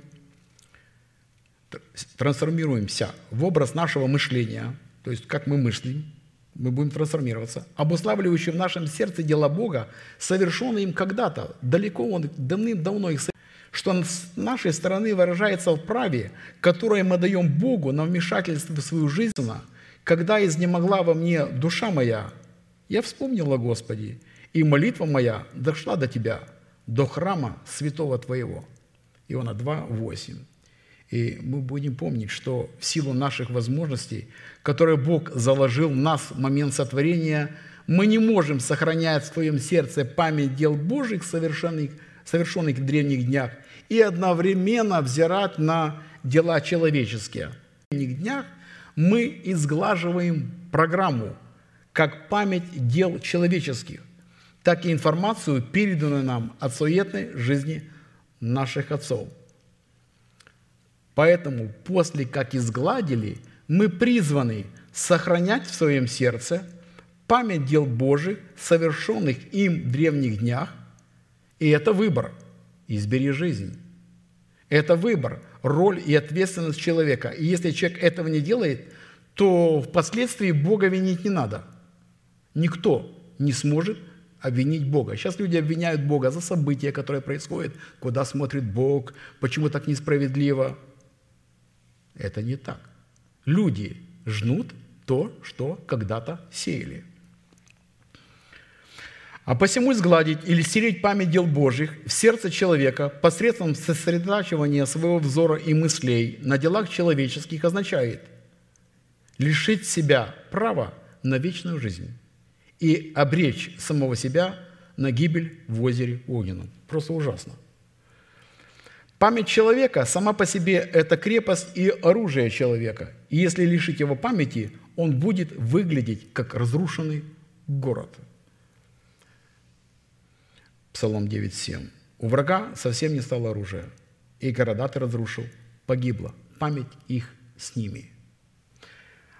трансформируемся в образ нашего мышления, то есть как мы мыслим, мы будем трансформироваться, обуславливающий в нашем сердце дела Бога, совершенные им когда-то, далеко Он давным-давно их что с нашей стороны выражается в праве, которое мы даем Богу на вмешательство в свою жизнь, когда изнемогла во мне душа моя, я вспомнила Господи, и молитва моя дошла до Тебя, до храма святого Твоего. Иоанна 2, 8. И мы будем помнить, что в силу наших возможностей, которые Бог заложил в нас в момент сотворения, мы не можем сохранять в своем сердце память дел Божьих, совершенных, совершенных в древних днях, и одновременно взирать на дела человеческие. В древних днях мы изглаживаем программу, как память дел человеческих, так и информацию, переданную нам от суетной жизни наших отцов – Поэтому после как изгладили, мы призваны сохранять в своем сердце память дел Божьих, совершенных им в древних днях, и это выбор – избери жизнь. Это выбор, роль и ответственность человека. И если человек этого не делает, то впоследствии Бога винить не надо. Никто не сможет обвинить Бога. Сейчас люди обвиняют Бога за события, которые происходят, куда смотрит Бог, почему так несправедливо – это не так. Люди жнут то, что когда-то сеяли. А посему изгладить или стереть память дел Божьих в сердце человека посредством сосредотачивания своего взора и мыслей на делах человеческих означает лишить себя права на вечную жизнь и обречь самого себя на гибель в озере огненном. Просто ужасно. Память человека сама по себе – это крепость и оружие человека. И если лишить его памяти, он будет выглядеть как разрушенный город – Псалом 9.7. «У врага совсем не стало оружия, и города ты разрушил, погибла, память их с ними».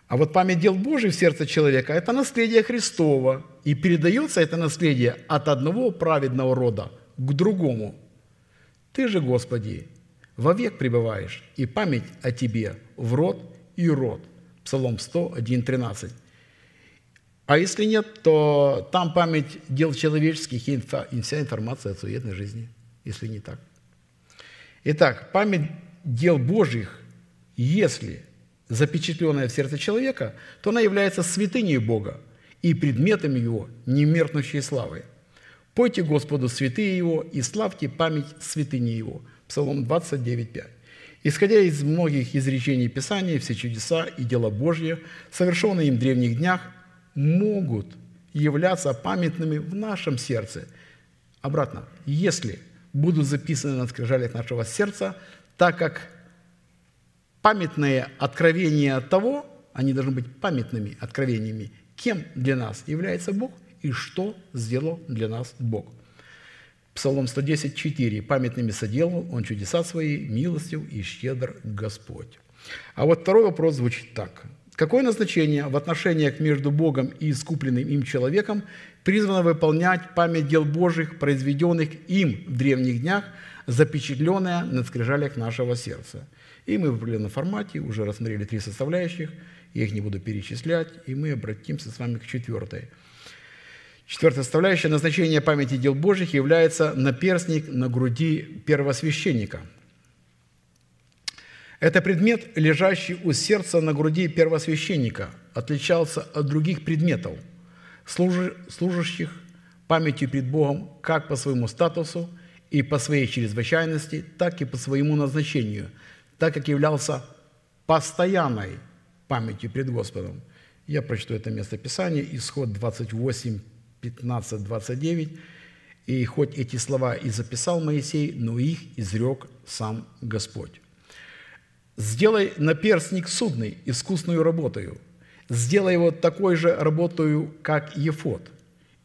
А вот память дел Божьих в сердце человека – это наследие Христова, и передается это наследие от одного праведного рода к другому. Ты же, Господи, вовек пребываешь, и память о Тебе в род и род. Псалом 101, 13. А если нет, то там память дел человеческих и вся информация о суетной жизни, если не так. Итак, память дел Божьих, если запечатленная в сердце человека, то она является святыней Бога и предметом Его немеркнущей славы. «Пойте Господу святые Его и славьте память святыни Его». Псалом 29, 5. Исходя из многих изречений Писания, все чудеса и дела Божьи, совершенные им в древних днях – могут являться памятными в нашем сердце. Обратно, если будут записаны на скрижалях нашего сердца, так как памятные откровения того, они должны быть памятными откровениями, кем для нас является Бог и что сделал для нас Бог. Псалом 110, 4. «Памятными соделал Он чудеса Свои, милостью и щедр Господь». А вот второй вопрос звучит так. Какое назначение в отношениях между Богом и искупленным им человеком призвано выполнять память дел Божьих, произведенных им в древних днях, запечатленная на скрижалях нашего сердца? И мы в определенном формате уже рассмотрели три составляющих, я их не буду перечислять, и мы обратимся с вами к четвертой. Четвертая составляющая назначения памяти дел Божьих является наперстник на груди первосвященника – это предмет, лежащий у сердца на груди первосвященника, отличался от других предметов, служащих памятью пред Богом как по своему статусу и по своей чрезвычайности, так и по своему назначению, так как являлся постоянной памятью пред Господом. Я прочту это место Писания, исход 28, 15, 29. «И хоть эти слова и записал Моисей, но их изрек сам Господь». Сделай наперстник судный, искусную работою. Сделай его такой же работою, как ефот,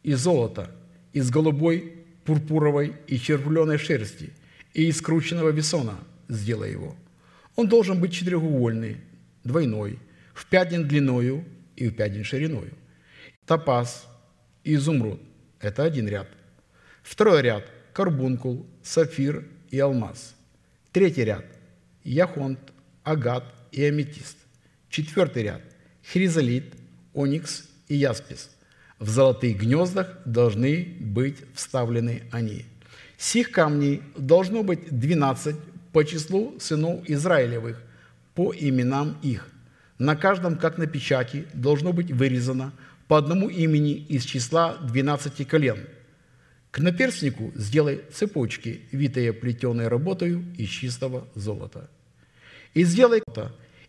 из золота, из голубой, пурпуровой и червленой шерсти, и из крученного весона сделай его. Он должен быть четырехугольный, двойной, в пять дней длиною и в пять дней шириною. Топаз изумруд – это один ряд. Второй ряд – карбункул, сафир и алмаз. Третий ряд – яхонт, агат и аметист. Четвертый ряд – хризолит, оникс и яспис. В золотых гнездах должны быть вставлены они. Сих камней должно быть 12 по числу сынов Израилевых, по именам их. На каждом, как на печати, должно быть вырезано по одному имени из числа 12 колен. К наперстнику сделай цепочки, витые плетеной работою из чистого золота. И сделай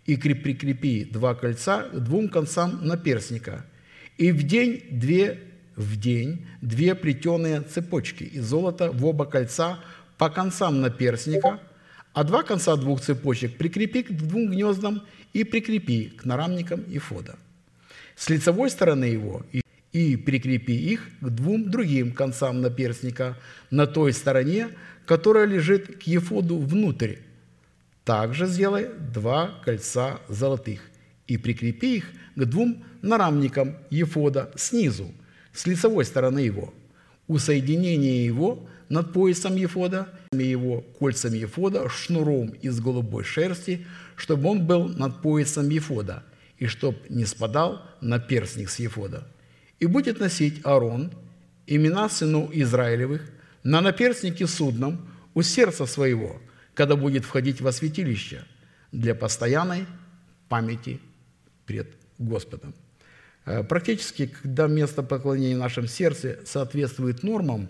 и прикрепи два кольца к двум концам наперстника, и в день две в день две плетеные цепочки из золота в оба кольца по концам наперстника, а два конца двух цепочек прикрепи к двум гнездам и прикрепи к нарамникам и фода. С лицевой стороны его и, прикрепи их к двум другим концам наперстника на той стороне, которая лежит к ефоду внутрь, также сделай два кольца золотых и прикрепи их к двум нарамникам ефода снизу, с лицевой стороны его. У соединения его над поясом ефода, его кольцами ефода, шнуром из голубой шерсти, чтобы он был над поясом ефода, и чтоб не спадал на перстник с ефода. И будет носить Аарон имена сынов Израилевых на наперстнике судном у сердца своего – когда будет входить во святилище для постоянной памяти пред Господом. Э, Практически, когда место поклонения в нашем сердце соответствует нормам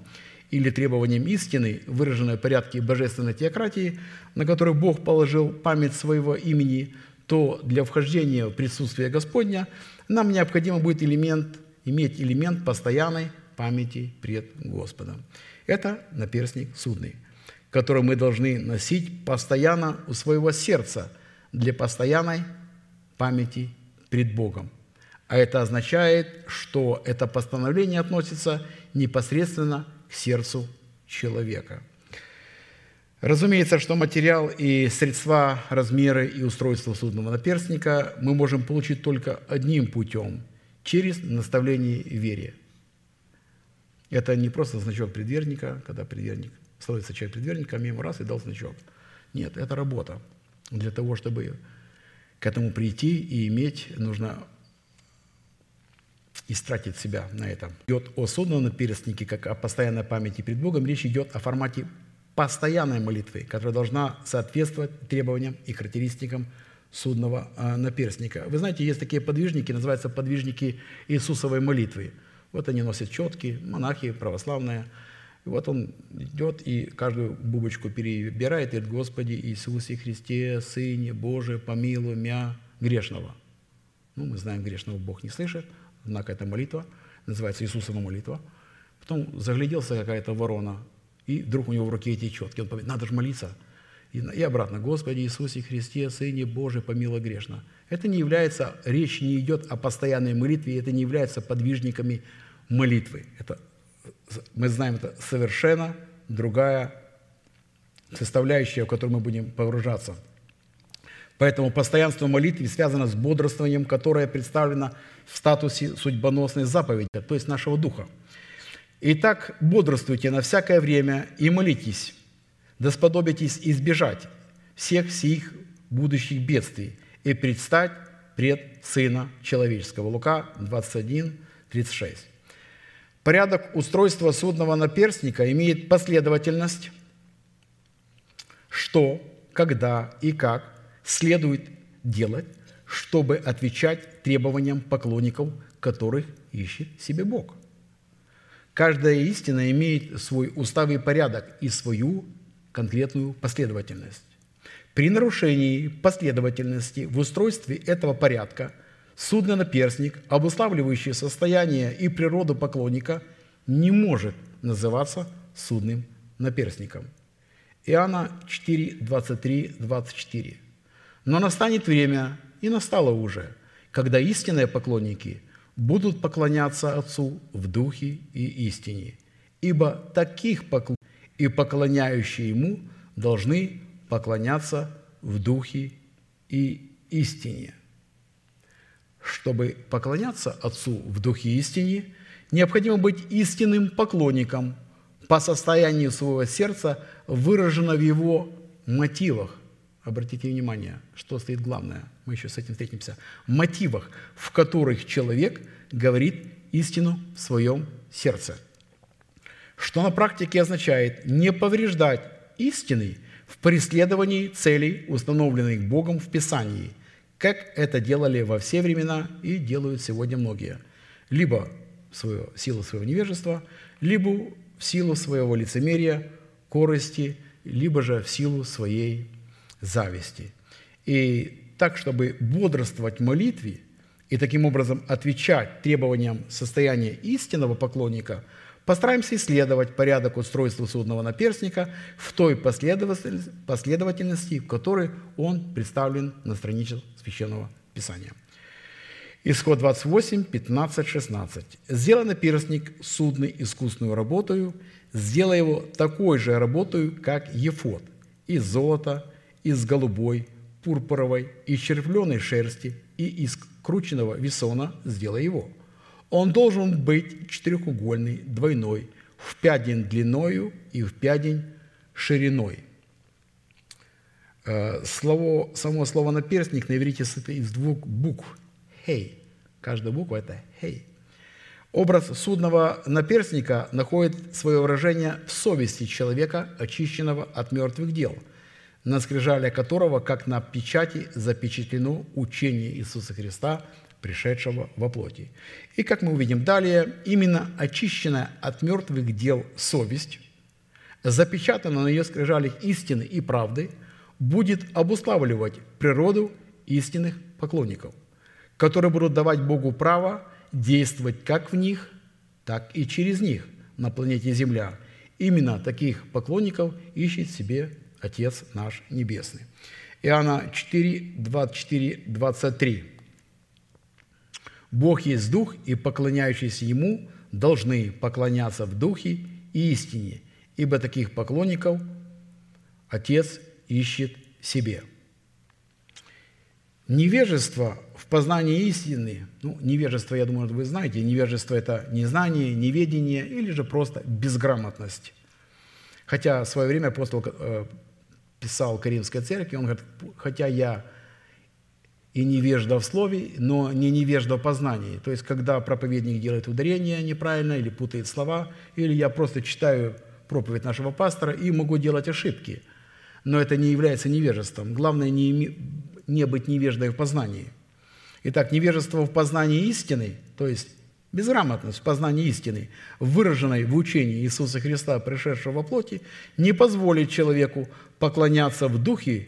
или требованиям истины, выраженной в порядке божественной теократии, на которой Бог положил память своего имени, то для вхождения в присутствие Господня нам необходимо будет элемент, иметь элемент постоянной памяти пред Господом. Это наперстник судный, который мы должны носить постоянно у своего сердца для постоянной памяти пред Богом. А это означает, что это постановление относится непосредственно к сердцу человека. Разумеется, что материал и средства, размеры и устройство судного наперстника мы можем получить только одним путем – через наставление вере. Это не просто значок предверника, когда предверник становится человек предверником, ему раз и дал значок. Нет, это работа. Для того, чтобы к этому прийти и иметь, нужно истратить себя на это. Идет о судном наперстнике, как о постоянной памяти перед Богом. Речь идет о формате постоянной молитвы, которая должна соответствовать требованиям и характеристикам судного а, наперстника. Вы знаете, есть такие подвижники, называются подвижники Иисусовой молитвы. Вот они носят четки, монахи православные. И вот он идет и каждую бубочку перебирает и говорит, «Господи Иисусе Христе, Сыне Божий, помилуй меня грешного». Ну, мы знаем, грешного Бог не слышит, однако это молитва, называется Иисусова молитва. Потом загляделся какая-то ворона, и вдруг у него в руке эти четки. Он говорит, надо же молиться. И, и обратно, Господи Иисусе Христе, Сыне Божий, помилуй грешно. Это не является, речь не идет о постоянной молитве, это не является подвижниками молитвы. Это, мы знаем, это совершенно другая составляющая, в которую мы будем погружаться. Поэтому постоянство молитвы связано с бодрствованием, которое представлено в статусе судьбоносной заповеди, то есть нашего духа. Итак, бодрствуйте на всякое время и молитесь, да сподобитесь избежать всех сих будущих бедствий и предстать пред Сына Человеческого. Лука 21, 36. Порядок устройства судного наперстника имеет последовательность, что, когда и как следует делать, чтобы отвечать требованиям поклонников, которых ищет себе Бог. Каждая истина имеет свой устав и порядок и свою конкретную последовательность. При нарушении последовательности в устройстве этого порядка судный наперстник, обуславливающий состояние и природу поклонника, не может называться судным наперстником. Иоанна 4, 23, 24. «Но настанет время, и настало уже, когда истинные поклонники будут поклоняться Отцу в духе и истине, ибо таких поклонников и поклоняющие Ему должны поклоняться в духе и истине. Чтобы поклоняться Отцу в духе и истине, необходимо быть истинным поклонником по состоянию своего сердца, выражено в его мотивах. Обратите внимание, что стоит главное, мы еще с этим встретимся. Мотивах, в которых человек говорит истину в своем сердце – что на практике означает не повреждать истины в преследовании целей, установленных Богом в Писании, как это делали во все времена и делают сегодня многие. Либо свою, силу своего невежества, либо в силу своего лицемерия, корости, либо же в силу своей зависти. И так, чтобы бодрствовать в молитве и таким образом отвечать требованиям состояния истинного поклонника – Постараемся исследовать порядок устройства судного наперстника в той последовательности, в которой он представлен на странице Священного Писания. Исход 28, 15, 16. «Сделай наперстник судный искусную работою, сделай его такой же работою, как ефот, из золота, из голубой, пурпуровой, из червленой шерсти и из крученного весона сделай его» Он должен быть четырехугольный, двойной, в пядень длиною и в пядень шириной. Э, слово, само слово «наперстник» на иврите состоит из двух букв «хей». Каждая буква – это «хей». Образ судного наперстника находит свое выражение в совести человека, очищенного от мертвых дел, на скрижале которого, как на печати, запечатлено учение Иисуса Христа пришедшего во плоти. И, как мы увидим далее, именно очищенная от мертвых дел совесть, запечатанная на ее скрижалях истины и правды, будет обуславливать природу истинных поклонников, которые будут давать Богу право действовать как в них, так и через них на планете Земля. Именно таких поклонников ищет себе Отец наш Небесный. Иоанна 4, 24, 23. «Бог есть Дух, и поклоняющиеся Ему должны поклоняться в Духе и истине, ибо таких поклонников Отец ищет себе». Невежество в познании истины, ну, невежество, я думаю, вы знаете, невежество – это незнание, неведение или же просто безграмотность. Хотя в свое время апостол э, писал Каримской церкви, он говорит, хотя я и невежда в слове, но не невежда в познании. То есть, когда проповедник делает ударение неправильно или путает слова, или я просто читаю проповедь нашего пастора и могу делать ошибки. Но это не является невежеством. Главное не, не быть невеждой в познании. Итак, невежество в познании истины, то есть безграмотность в познании истины, выраженной в учении Иисуса Христа, пришедшего во плоти, не позволит человеку поклоняться в духе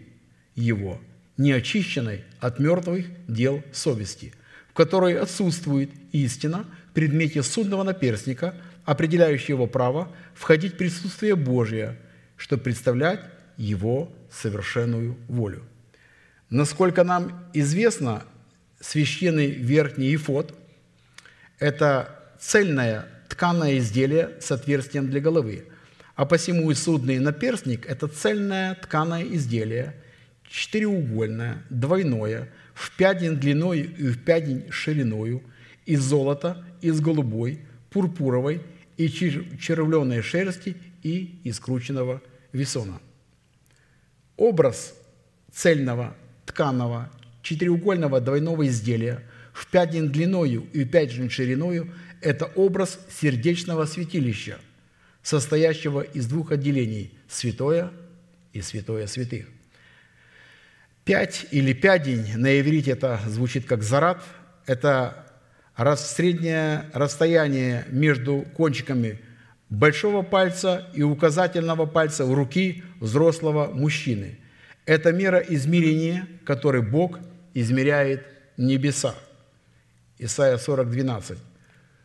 его, неочищенной от мертвых дел совести, в которой отсутствует истина в предмете судного наперстника, определяющего его право входить в присутствие Божие, чтобы представлять его совершенную волю. Насколько нам известно, священный верхний ифот – это цельное тканое изделие с отверстием для головы, а посему и судный наперстник – это цельное тканое изделие, четыреугольное, двойное, в пядень длиною и в пядень шириною, из золота, из голубой, пурпуровой и червленой шерсти и из крученного весона. Образ цельного тканого четыреугольного двойного изделия в пять дней длиною и пять дней шириною – это образ сердечного святилища, состоящего из двух отделений – святое и святое святых. Пять или пядень, на иврите это звучит как зарад, это среднее расстояние между кончиками большого пальца и указательного пальца в руки взрослого мужчины. Это мера измерения, которой Бог измеряет небеса. Исайя 40, 12.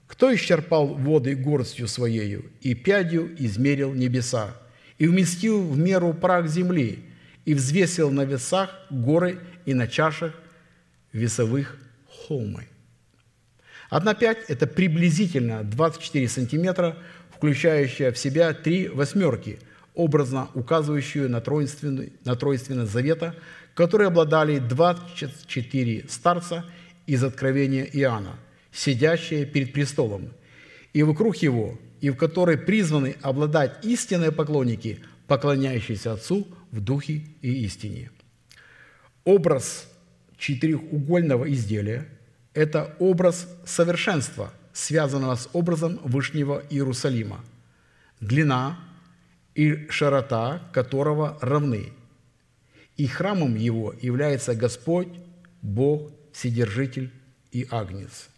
«Кто исчерпал воды горстью своею, и пядью измерил небеса, и вместил в меру прах земли, и взвесил на весах горы и на чашах весовых холмы». Одна пять – это приблизительно 24 сантиметра, включающая в себя три восьмерки, образно указывающую на тройственность, на тройственность завета, которые обладали 24 старца из Откровения Иоанна, сидящие перед престолом, и вокруг его, и в которой призваны обладать истинные поклонники, поклоняющиеся Отцу в Духе и истине. Образ четырехугольного изделия – это образ совершенства, связанного с образом Вышнего Иерусалима. Длина и широта которого равны. И храмом его является Господь, Бог, Вседержитель и Агнец.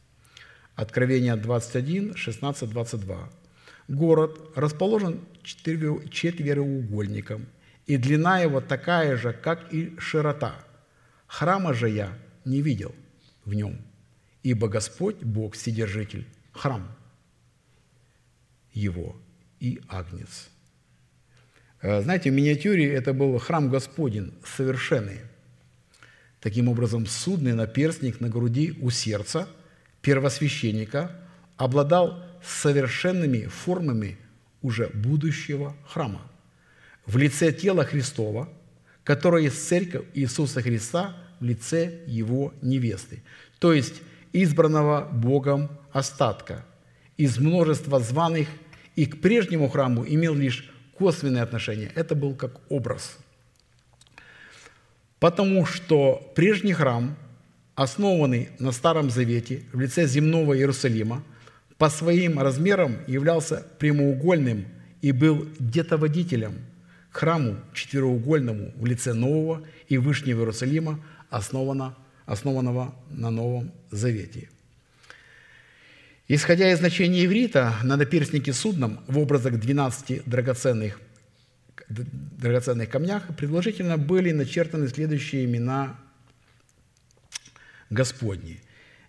Откровение 21, 16, 22. Город расположен четвероугольником, и длина его такая же, как и широта. Храма же я не видел в нем, ибо Господь, Бог, Вседержитель, храм его и Агнец. Э, знаете, в миниатюре это был храм Господень, совершенный. Таким образом, судный наперстник на груди у сердца первосвященника обладал совершенными формами уже будущего храма в лице тела Христова, которое есть церковь Иисуса Христа в лице Его невесты, то есть избранного Богом остатка из множества званых и к прежнему храму имел лишь косвенное отношение. Это был как образ. Потому что прежний храм, основанный на Старом Завете в лице земного Иерусалима, по своим размерам являлся прямоугольным и был детоводителем к храму четвероугольному в лице Нового и Вышнего Иерусалима, основанного на Новом Завете. Исходя из значения иврита, на наперстнике судном в образах 12 драгоценных, драгоценных камнях предложительно были начертаны следующие имена Господни.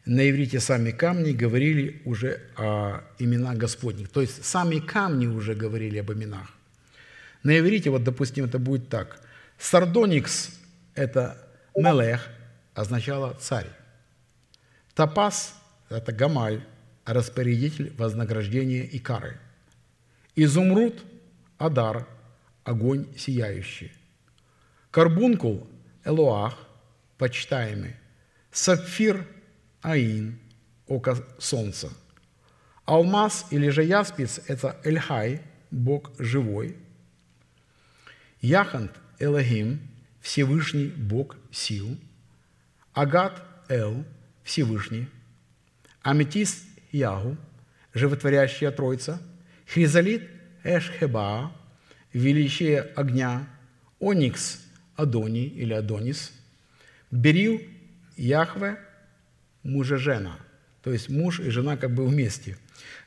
На иврите сами камни говорили уже о именах Господних. То есть сами камни уже говорили об именах. На иврите, вот, допустим, это будет так. Сардоникс – это мелех, означало царь. Топас – это гамаль, распорядитель вознаграждения и кары. Изумруд – Адар, огонь сияющий. Карбункул – Элоах, почитаемый. Сапфир – Аин, око солнца. Алмаз или же яспис – это Эльхай, Бог живой. Яхант – Элохим, Всевышний Бог сил. Агат – Эл, Всевышний. Аметист Ягу, животворящая Троица, Хризалит Эшхеба, величие огня, Оникс Адони или Адонис, Берил Яхве, мужа жена, то есть муж и жена как бы вместе.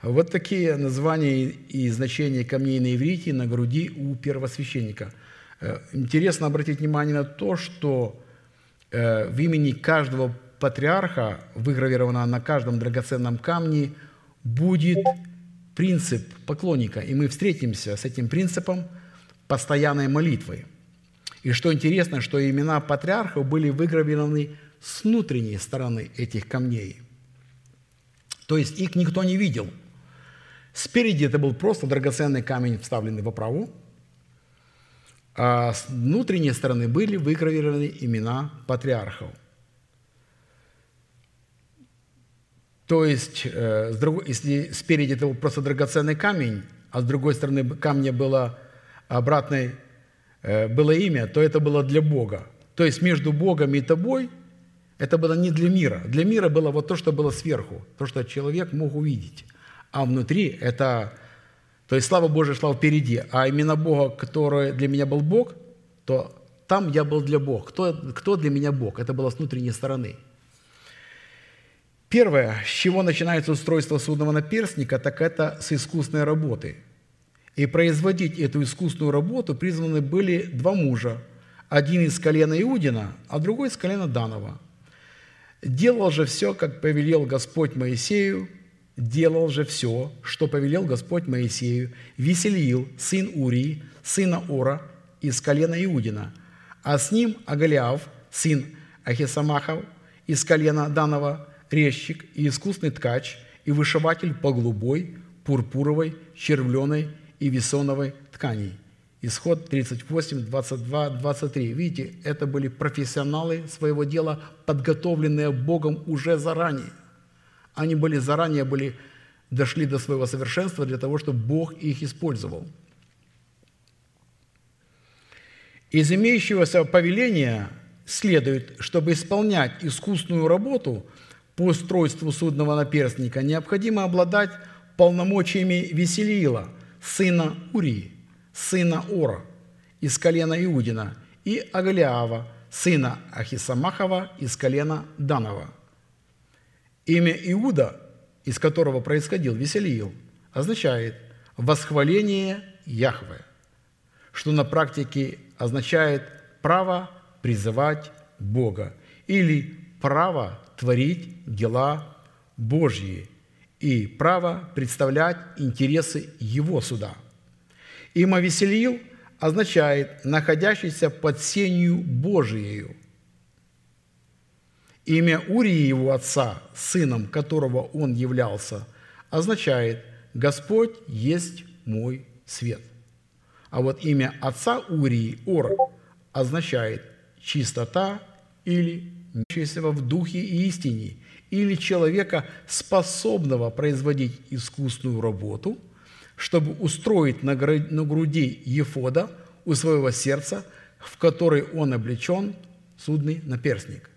Вот такие названия и значения камней на иврите на груди у первосвященника. Э, интересно обратить внимание на то, что э, в имени каждого патриарха, выгравировано на каждом драгоценном камне, будет принцип поклонника. И мы встретимся с этим принципом постоянной молитвы. И что интересно, что имена патриархов были выгравированы с внутренней стороны этих камней. То есть их никто не видел. Спереди это был просто драгоценный камень, вставленный в оправу, а с внутренней стороны были выгравированы имена патриархов. То есть, э, если спереди это был просто драгоценный камень, а с другой стороны камня было обратное э, было имя, то это было для Бога. То есть между Богом и тобой это было не для мира. Для мира было вот то, что было сверху, то, что человек мог увидеть. А внутри это, то есть слава Божия шла впереди, а именно Бога, который для меня был Бог, то там я был для Бога. Кто, кто для меня Бог? Это было с внутренней стороны – Первое, с чего начинается устройство судного наперстника, так это с искусной работы. И производить эту искусную работу призваны были два мужа, один из колена Иудина, а другой из колена Данова. Делал же все, как повелел Господь Моисею, делал же все, что повелел Господь Моисею, Веселиил, сын Урии, сына Ора, из колена Иудина, а с ним Агалиав, сын Ахисамахов, из колена Данова, резчик и искусный ткач, и вышиватель по голубой, пурпуровой, червленой и весоновой тканей. Исход 38, 22, 23. Видите, это были профессионалы своего дела, подготовленные Богом уже заранее. Они были заранее были, дошли до своего совершенства для того, чтобы Бог их использовал. Из имеющегося повеления следует, чтобы исполнять искусную работу – по устройству судного наперстника необходимо обладать полномочиями Веселиила, сына Урии, сына Ора, из колена Иудина, и Агалиава, сына Ахисамахова, из колена Данова. Имя Иуда, из которого происходил Веселиил, означает «восхваление Яхве», что на практике означает право призывать Бога или право творить дела Божьи и право представлять интересы Его суда. Има Веселил означает «находящийся под сенью Божиею». Имя Урии его отца, сыном которого он являлся, означает «Господь есть мой свет». А вот имя отца Урии, Ор, означает «чистота» или находящегося в духе и истине, или человека, способного производить искусную работу, чтобы устроить на груди Ефода у своего сердца, в который он облечен судный наперстник.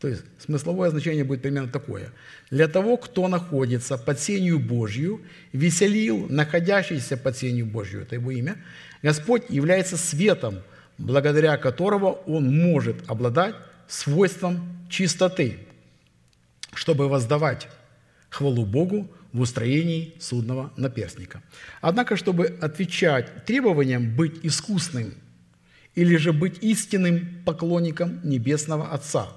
То есть смысловое значение будет примерно такое. Для того, кто находится под сенью Божью, веселил находящийся под сенью Божью, это его имя, Господь является светом, благодаря которого он может обладать свойством чистоты, чтобы воздавать хвалу Богу в устроении судного наперстника. Однако, чтобы отвечать требованиям быть искусным или же быть истинным поклонником Небесного Отца,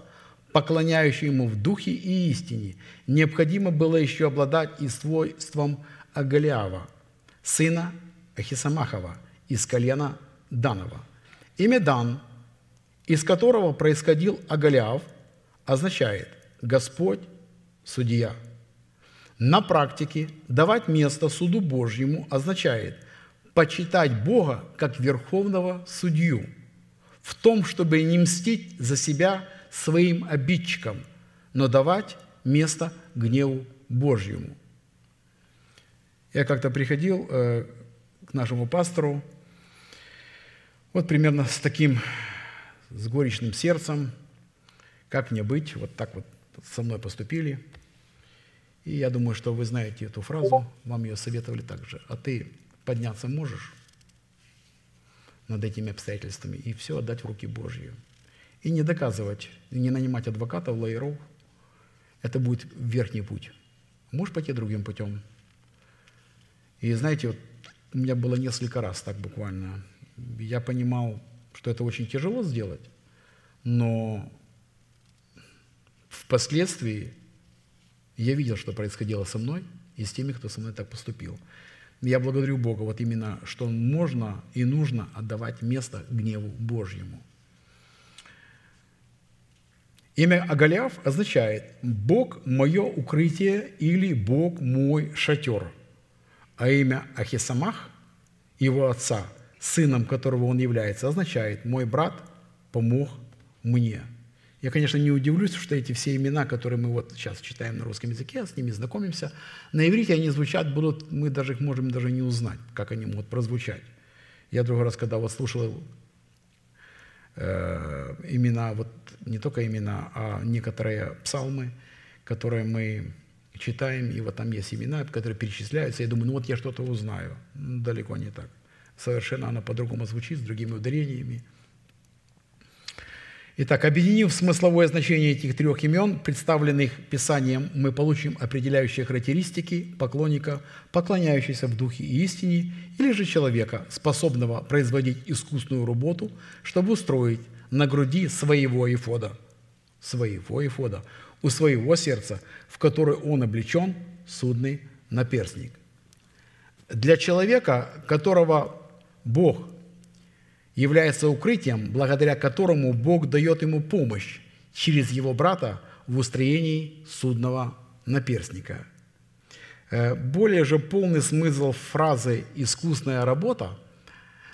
поклоняющему в духе и истине, необходимо было еще обладать и свойством Агалиава, сына Ахисамахова из колена Данова. Имя Дан, из которого происходил Агалиав, означает «Господь – судья». На практике давать место суду Божьему означает почитать Бога как верховного судью в том, чтобы не мстить за себя своим обидчикам, но давать место гневу Божьему. Я как-то приходил э, к нашему пастору, вот примерно с таким, с горечным сердцем, как мне быть, вот так вот со мной поступили – и я думаю, что вы знаете эту фразу, вам ее советовали также. А ты подняться можешь над этими обстоятельствами и все отдать в руки Божьи. И не доказывать, не нанимать адвокатов, лоеров. Это будет верхний путь. Можешь пойти другим путем. И знаете, вот у меня было несколько раз так буквально. Я понимал, что это очень тяжело сделать, но впоследствии я видел, что происходило со мной и с теми, кто со мной так поступил. Я благодарю Бога вот именно, что можно и нужно отдавать место гневу Божьему. Имя Агаляв означает «Бог – мое укрытие» или «Бог – мой шатер». А имя Ахисамах, его отца, сыном которого он является, означает «Мой брат помог мне». Я, конечно, не удивлюсь, что эти все имена, которые мы вот сейчас читаем на русском языке, с ними знакомимся, на иврите они звучат будут, мы даже их можем даже не узнать, как они могут прозвучать. Я другой раз, когда вот слушал э, имена, вот не только имена, а некоторые псалмы, которые мы читаем, и вот там есть имена, которые перечисляются, я думаю, ну вот я что-то узнаю. Далеко не так. Совершенно она по-другому звучит, с другими ударениями – Итак, объединив смысловое значение этих трех имен, представленных Писанием, мы получим определяющие характеристики поклонника, поклоняющегося в духе и истине, или же человека, способного производить искусную работу, чтобы устроить на груди своего эфода, своего эфода, у своего сердца, в которое он облечен судный наперстник. Для человека, которого Бог является укрытием, благодаря которому Бог дает ему помощь через его брата в устроении судного наперстника. Э, более же полный смысл фразы «искусная работа»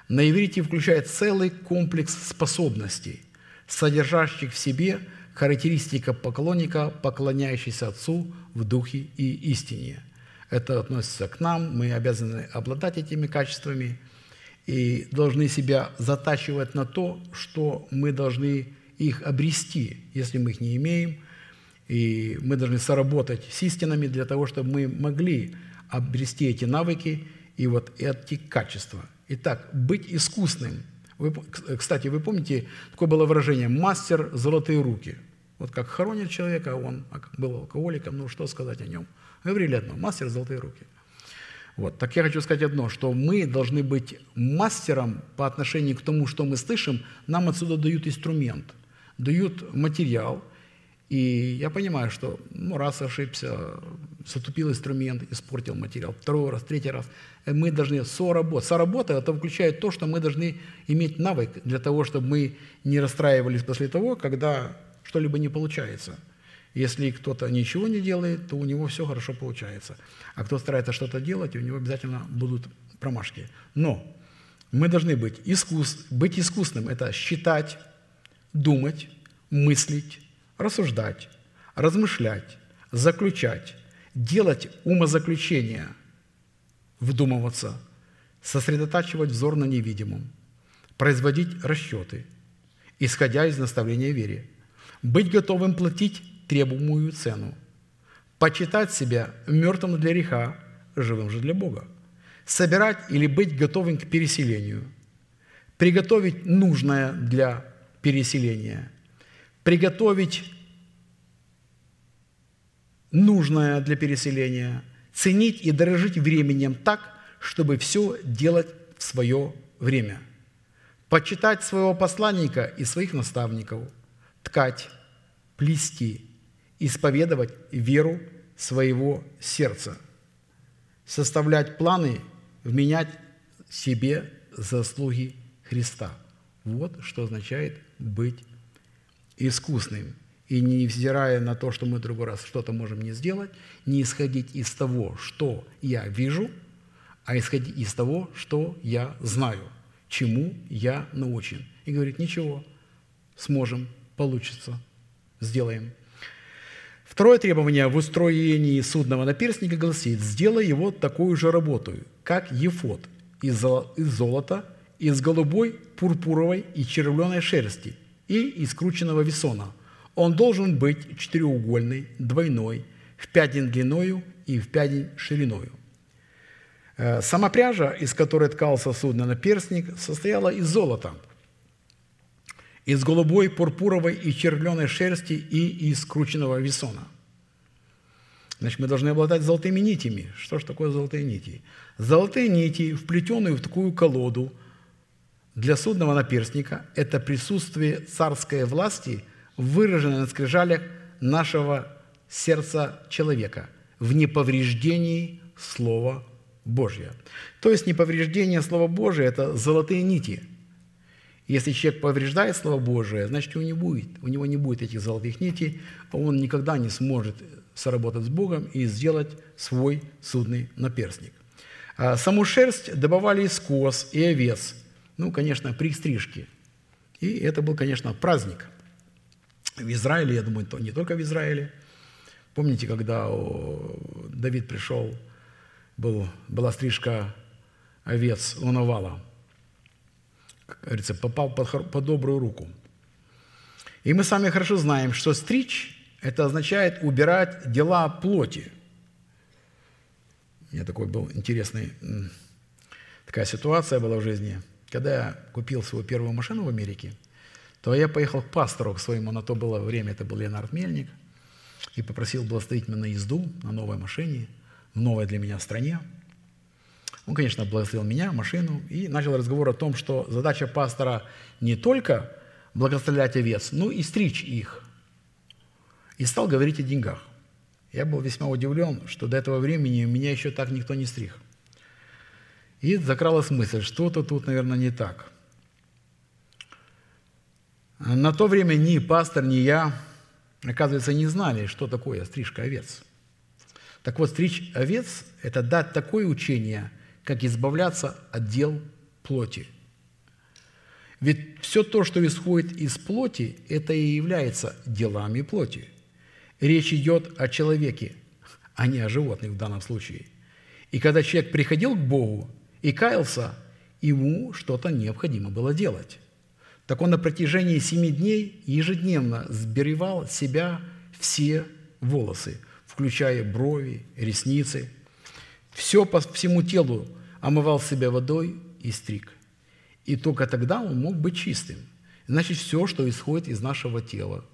на иврите включает целый комплекс способностей, содержащих в себе характеристика поклонника, поклоняющийся Отцу в духе и истине. Это относится к нам, мы обязаны обладать этими качествами – и должны себя затачивать на то, что мы должны их обрести, если мы их не имеем. И мы должны соработать с истинами для того, чтобы мы могли обрести эти навыки и вот эти качества. Итак, быть искусным. Вы, кстати, вы помните, такое было выражение «мастер золотые руки». Вот как хоронят человека, он был алкоголиком, ну что сказать о нем? Говорили одно – мастер золотые руки – вот. Так я хочу сказать одно, что мы должны быть мастером по отношению к тому, что мы слышим. Нам отсюда дают инструмент, дают материал. И я понимаю, что ну, раз ошибся, затупил инструмент, испортил материал, второй раз, третий раз. Э, мы должны соработать. Соработа – это включает то, что мы должны иметь навык для того, чтобы мы не расстраивались после того, когда что-либо не получается – если кто-то ничего не делает, то у него все хорошо получается. А кто старается что-то делать, у него обязательно будут промашки. Но мы должны быть, искус, быть искусным – это считать, думать, мыслить, рассуждать, размышлять, заключать, делать умозаключения, вдумываться, сосредотачивать взор на невидимом, производить расчеты, исходя из наставления вере, быть готовым платить требуемую цену. Почитать себя мертвым для греха, живым же для Бога. Собирать или быть готовым к переселению. Приготовить нужное для переселения. приготовить нужное для переселения, ценить и дорожить временем так, чтобы все делать в свое время, почитать своего посланника и своих наставников, ткать, плести, исповедовать веру своего сердца, составлять планы, вменять себе заслуги Христа. Вот что означает быть искусным. И не взирая на то, что мы в другой раз что-то можем не сделать, не исходить из того, что я вижу, а исходить из того, что я знаю, чему я научен. И говорит, ничего, сможем, получится, сделаем. Второе требование в устроении судного наперстника гласит, сделай его такую же работу, как ефот, из золота, из голубой, пурпуровой и червленой шерсти и из крученного весона. Он должен быть четыреугольный, двойной, в пядень длиною и в пядень шириною. Э, сама пряжа, из которой ткался судно наперстник, состояла из золота, из голубой, пурпуровой и червленой шерсти и из крученного весона. Значит, мы должны обладать золотыми нитями. Что же такое золотые нити? Золотые нити, вплетенные в такую колоду для судного наперстника, это присутствие царской власти, выраженное на скрижалях нашего сердца человека в неповреждении Слова Божьего. То есть неповреждение Слова Божия – это золотые нити. Если человек повреждает Слово Божие, значит, у него, не будет, у него не будет этих золотых нитей, он никогда не сможет соработать с Богом и сделать свой судный наперстник. А саму шерсть добывали из коз и овец, ну, конечно, при стрижке. И это был, конечно, праздник. В Израиле, я думаю, не только в Израиле. Помните, когда Давид пришел, был, была стрижка овец у Навала, как говорится, попал под, под добрую руку. И мы сами хорошо знаем, что стричь – это означает убирать дела плоти – у меня такой был интересный, такая ситуация была в жизни. Когда я купил свою первую машину в Америке, то я поехал к пастору, к своему, на то было время, это был Леонард Мельник, и попросил благословить меня на езду на новой машине, в новой для меня стране. Он, конечно, благословил меня, машину, и начал разговор о том, что задача пастора не только благословлять овец, но и стричь их. И стал говорить о деньгах. Я был весьма удивлен, что до этого времени меня еще так никто не стриг. И закралась мысль, что-то тут, наверное, не так. На то время ни пастор, ни я, оказывается, не знали, что такое стрижка овец. Так вот, стричь овец – это дать такое учение, как избавляться от дел плоти. Ведь все то, что исходит из плоти, это и является делами плоти – Речь идет о человеке, а не о животных в данном случае. И когда человек приходил к Богу и каялся, ему что-то необходимо было делать. Так он на протяжении семи дней ежедневно сберевал себя все волосы, включая брови, ресницы. Все по всему телу омывал себя водой и стриг. И только тогда он мог быть чистым. Значит, все, что исходит из нашего тела,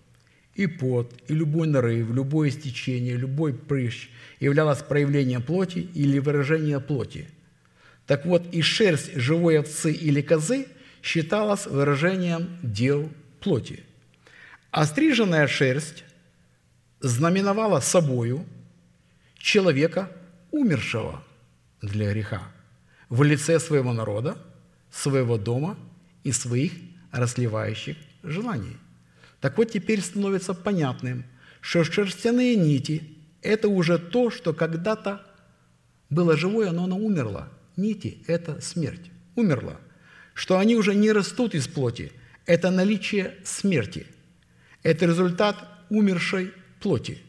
и пот, и любой нарыв, любое истечение, любой прыщ являлось проявлением плоти или выражением плоти. Так вот, и шерсть живой овцы или козы считалась выражением дел плоти. А стриженная шерсть знаменовала собою человека, умершего для греха, в лице своего народа, своего дома и своих расливающих желаний. Так вот, теперь становится понятным, что шерстяные нити – это уже то, что когда-то было живое, но оно умерло. Нити – это смерть, умерла. Что они уже не растут из плоти – это наличие смерти. Это результат умершей плоти.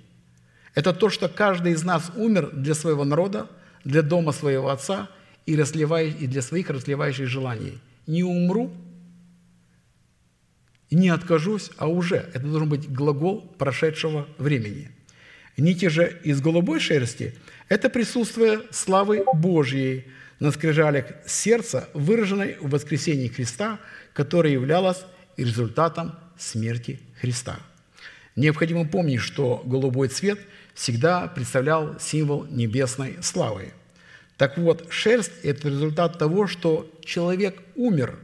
Это то, что каждый из нас умер для своего народа, для дома своего отца и, для своих разливающих желаний. Не умру – не откажусь, а уже. Это должен быть глагол прошедшего времени. Нити же из голубой шерсти – это присутствие славы Божьей на скрижалях сердца, выраженной в воскресении Христа, которое являлось результатом смерти Христа. Необходимо помнить, что голубой цвет всегда представлял символ небесной славы. Так вот, шерсть – это результат того, что человек умер,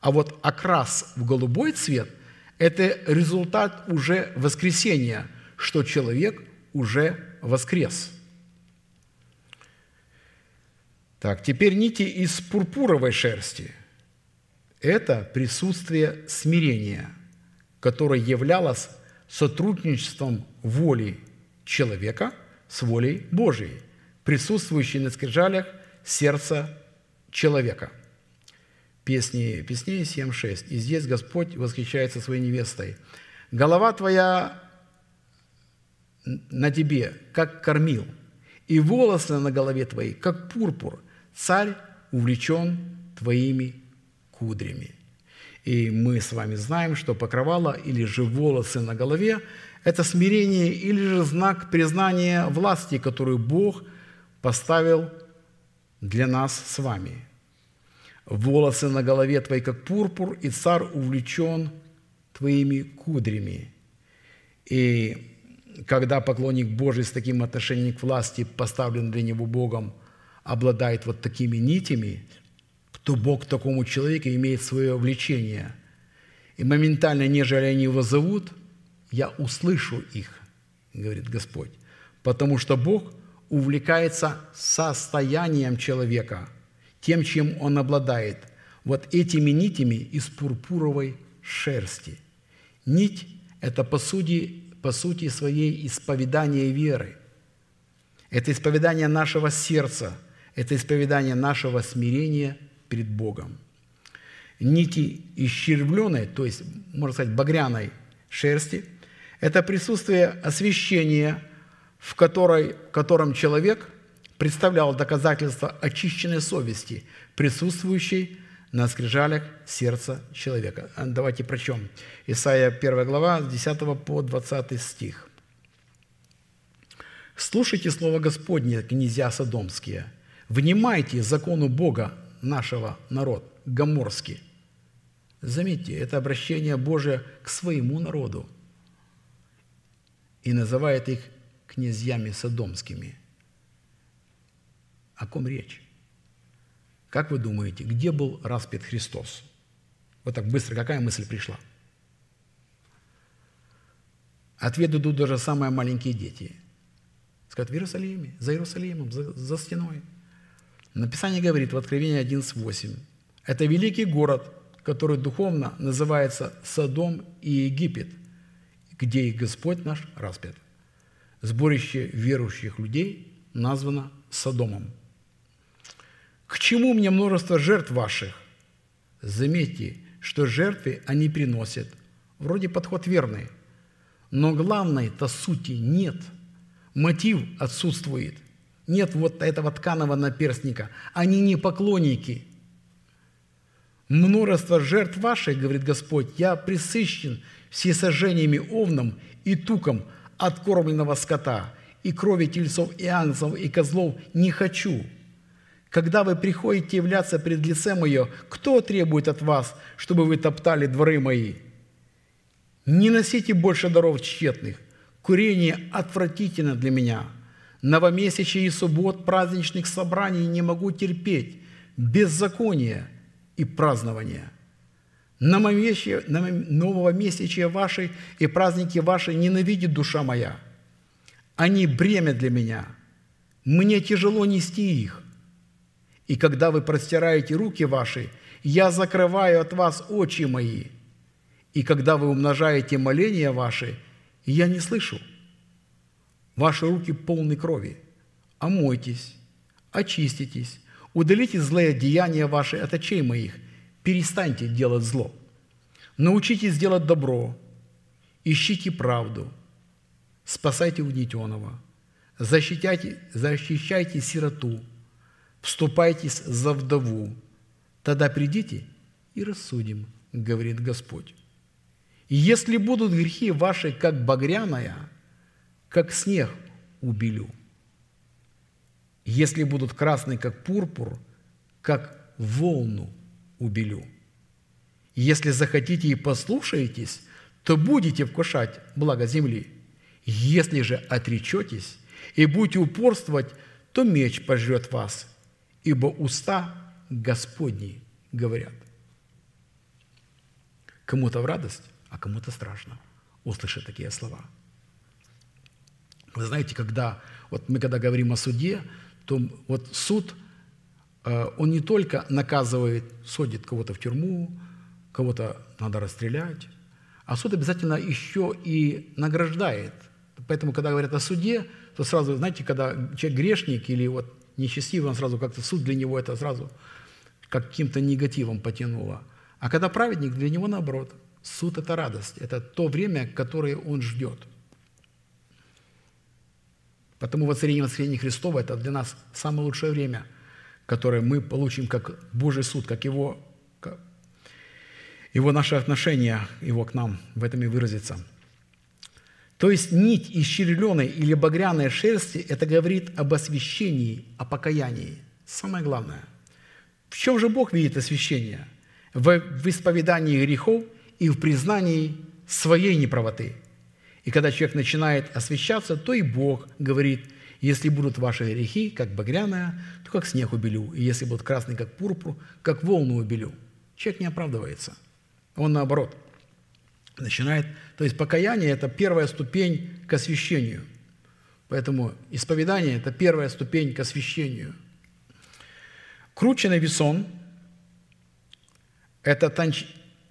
а вот окрас в голубой цвет – это результат уже воскресения, что человек уже воскрес. Так, теперь нити из пурпуровой шерсти – это присутствие смирения, которое являлось сотрудничеством воли человека с волей Божией, присутствующей на скрижалях сердца человека. Песни, Песней 7.6. «И здесь Господь восхищается своей невестой. Голова твоя на тебе, как кормил, и волосы на голове твоей, как пурпур. Царь увлечен твоими кудрями». И мы с вами знаем, что покрывало или же волосы на голове – это смирение или же знак признания власти, которую Бог поставил для нас с вами. Волосы на голове твоей, как пурпур, и царь увлечен твоими кудрями. И когда поклонник Божий с таким отношением к власти, поставлен для него Богом, обладает вот такими нитями – то Бог к такому человеку имеет свое влечение. И моментально, нежели они его зовут, я услышу их, говорит Господь. Потому что Бог увлекается состоянием человека, тем, чем он обладает. Вот этими нитями из пурпуровой шерсти. Нить – это по сути, по сути своей исповедание веры. Это исповедание нашего сердца, это исповедание нашего смирения – перед Богом. Нити исчервленной, то есть, можно сказать, багряной шерсти – это присутствие освящения, в, которой, котором человек представлял доказательство очищенной совести, присутствующей на скрижалях сердца человека. Давайте прочем. Исайя 1 глава, с 10 по 20 стих. «Слушайте слово Господне, князья Содомские, внимайте закону Бога нашего народа, гоморский. Заметьте, это обращение Божие к своему народу и называет их князьями содомскими. О ком речь? Как вы думаете, где был распят Христос? Вот так быстро, какая мысль пришла? Ответ идут даже самые маленькие дети. Скажут, в Иерусалиме, за Иерусалимом, за, за стеной – Написание говорит в Откровении 11.8. Это великий город, который духовно называется Содом и Египет, где и Господь наш распят. Сборище верующих людей названо Содомом. К чему мне множество жертв ваших? Заметьте, что жертвы они приносят. Вроде подход верный, но главной-то сути нет. Мотив отсутствует. Нет вот этого тканого наперстника. Они не поклонники. Множество жертв ваших, говорит Господь, я присыщен всесожжениями овном и туком откормленного скота, и крови тельцов и ангелов и козлов не хочу. Когда вы приходите являться пред лицем Мое, кто требует от вас, чтобы вы топтали дворы мои? Не носите больше даров тщетных. Курение отвратительно для меня – новомесячий и суббот праздничных собраний не могу терпеть, беззакония и празднования. Нового месячия вашей и праздники ваши ненавидит душа моя. Они бремя для меня. Мне тяжело нести их. И когда вы простираете руки ваши, я закрываю от вас очи мои. И когда вы умножаете моления ваши, я не слышу – Ваши руки полны крови. Омойтесь, очиститесь, удалите злые деяния ваши от очей моих, перестаньте делать зло. Научитесь делать добро, ищите правду, спасайте угнетенного, защищайте, защищайте сироту, вступайтесь за вдову, тогда придите и рассудим, говорит Господь. если будут грехи ваши, как багряная – как снег убелю. Если будут красные, как пурпур, как волну убелю. Если захотите и послушаетесь, то будете вкушать благо земли. Если же отречетесь и будете упорствовать, то меч пожрет вас, ибо уста Господни говорят. Кому-то в радость, а кому-то страшно услышать такие слова. Вы знаете, когда вот мы когда говорим о суде, то вот суд, э, он не только наказывает, судит кого-то в тюрьму, кого-то надо расстрелять, а суд обязательно еще и награждает. Поэтому, когда говорят о суде, то сразу, знаете, когда человек грешник или вот нечестивый, он сразу как-то суд для него это сразу каким-то негативом потянуло. А когда праведник, для него наоборот. Суд – это радость, это то время, которое он ждет. Потому воцарение воскресения Христова – это для нас самое лучшее время, которое мы получим как Божий суд, как Его, как его наше отношение Его к нам в этом и выразится – то есть нить из череленой или багряной шерсти – это говорит об освящении, о покаянии. Самое главное. В чем же Бог видит освящение? В, в исповедании грехов и в признании своей неправоты. И когда человек начинает освящаться, то и Бог говорит, если будут ваши грехи, как багряная, то как снег убелю, и если будут красные, как пурпур, как волну убелю. Человек не оправдывается. Он наоборот – начинает... То есть покаяние – это первая ступень к освящению. Поэтому исповедание – это первая ступень к освящению. Крученный весон – это тонч...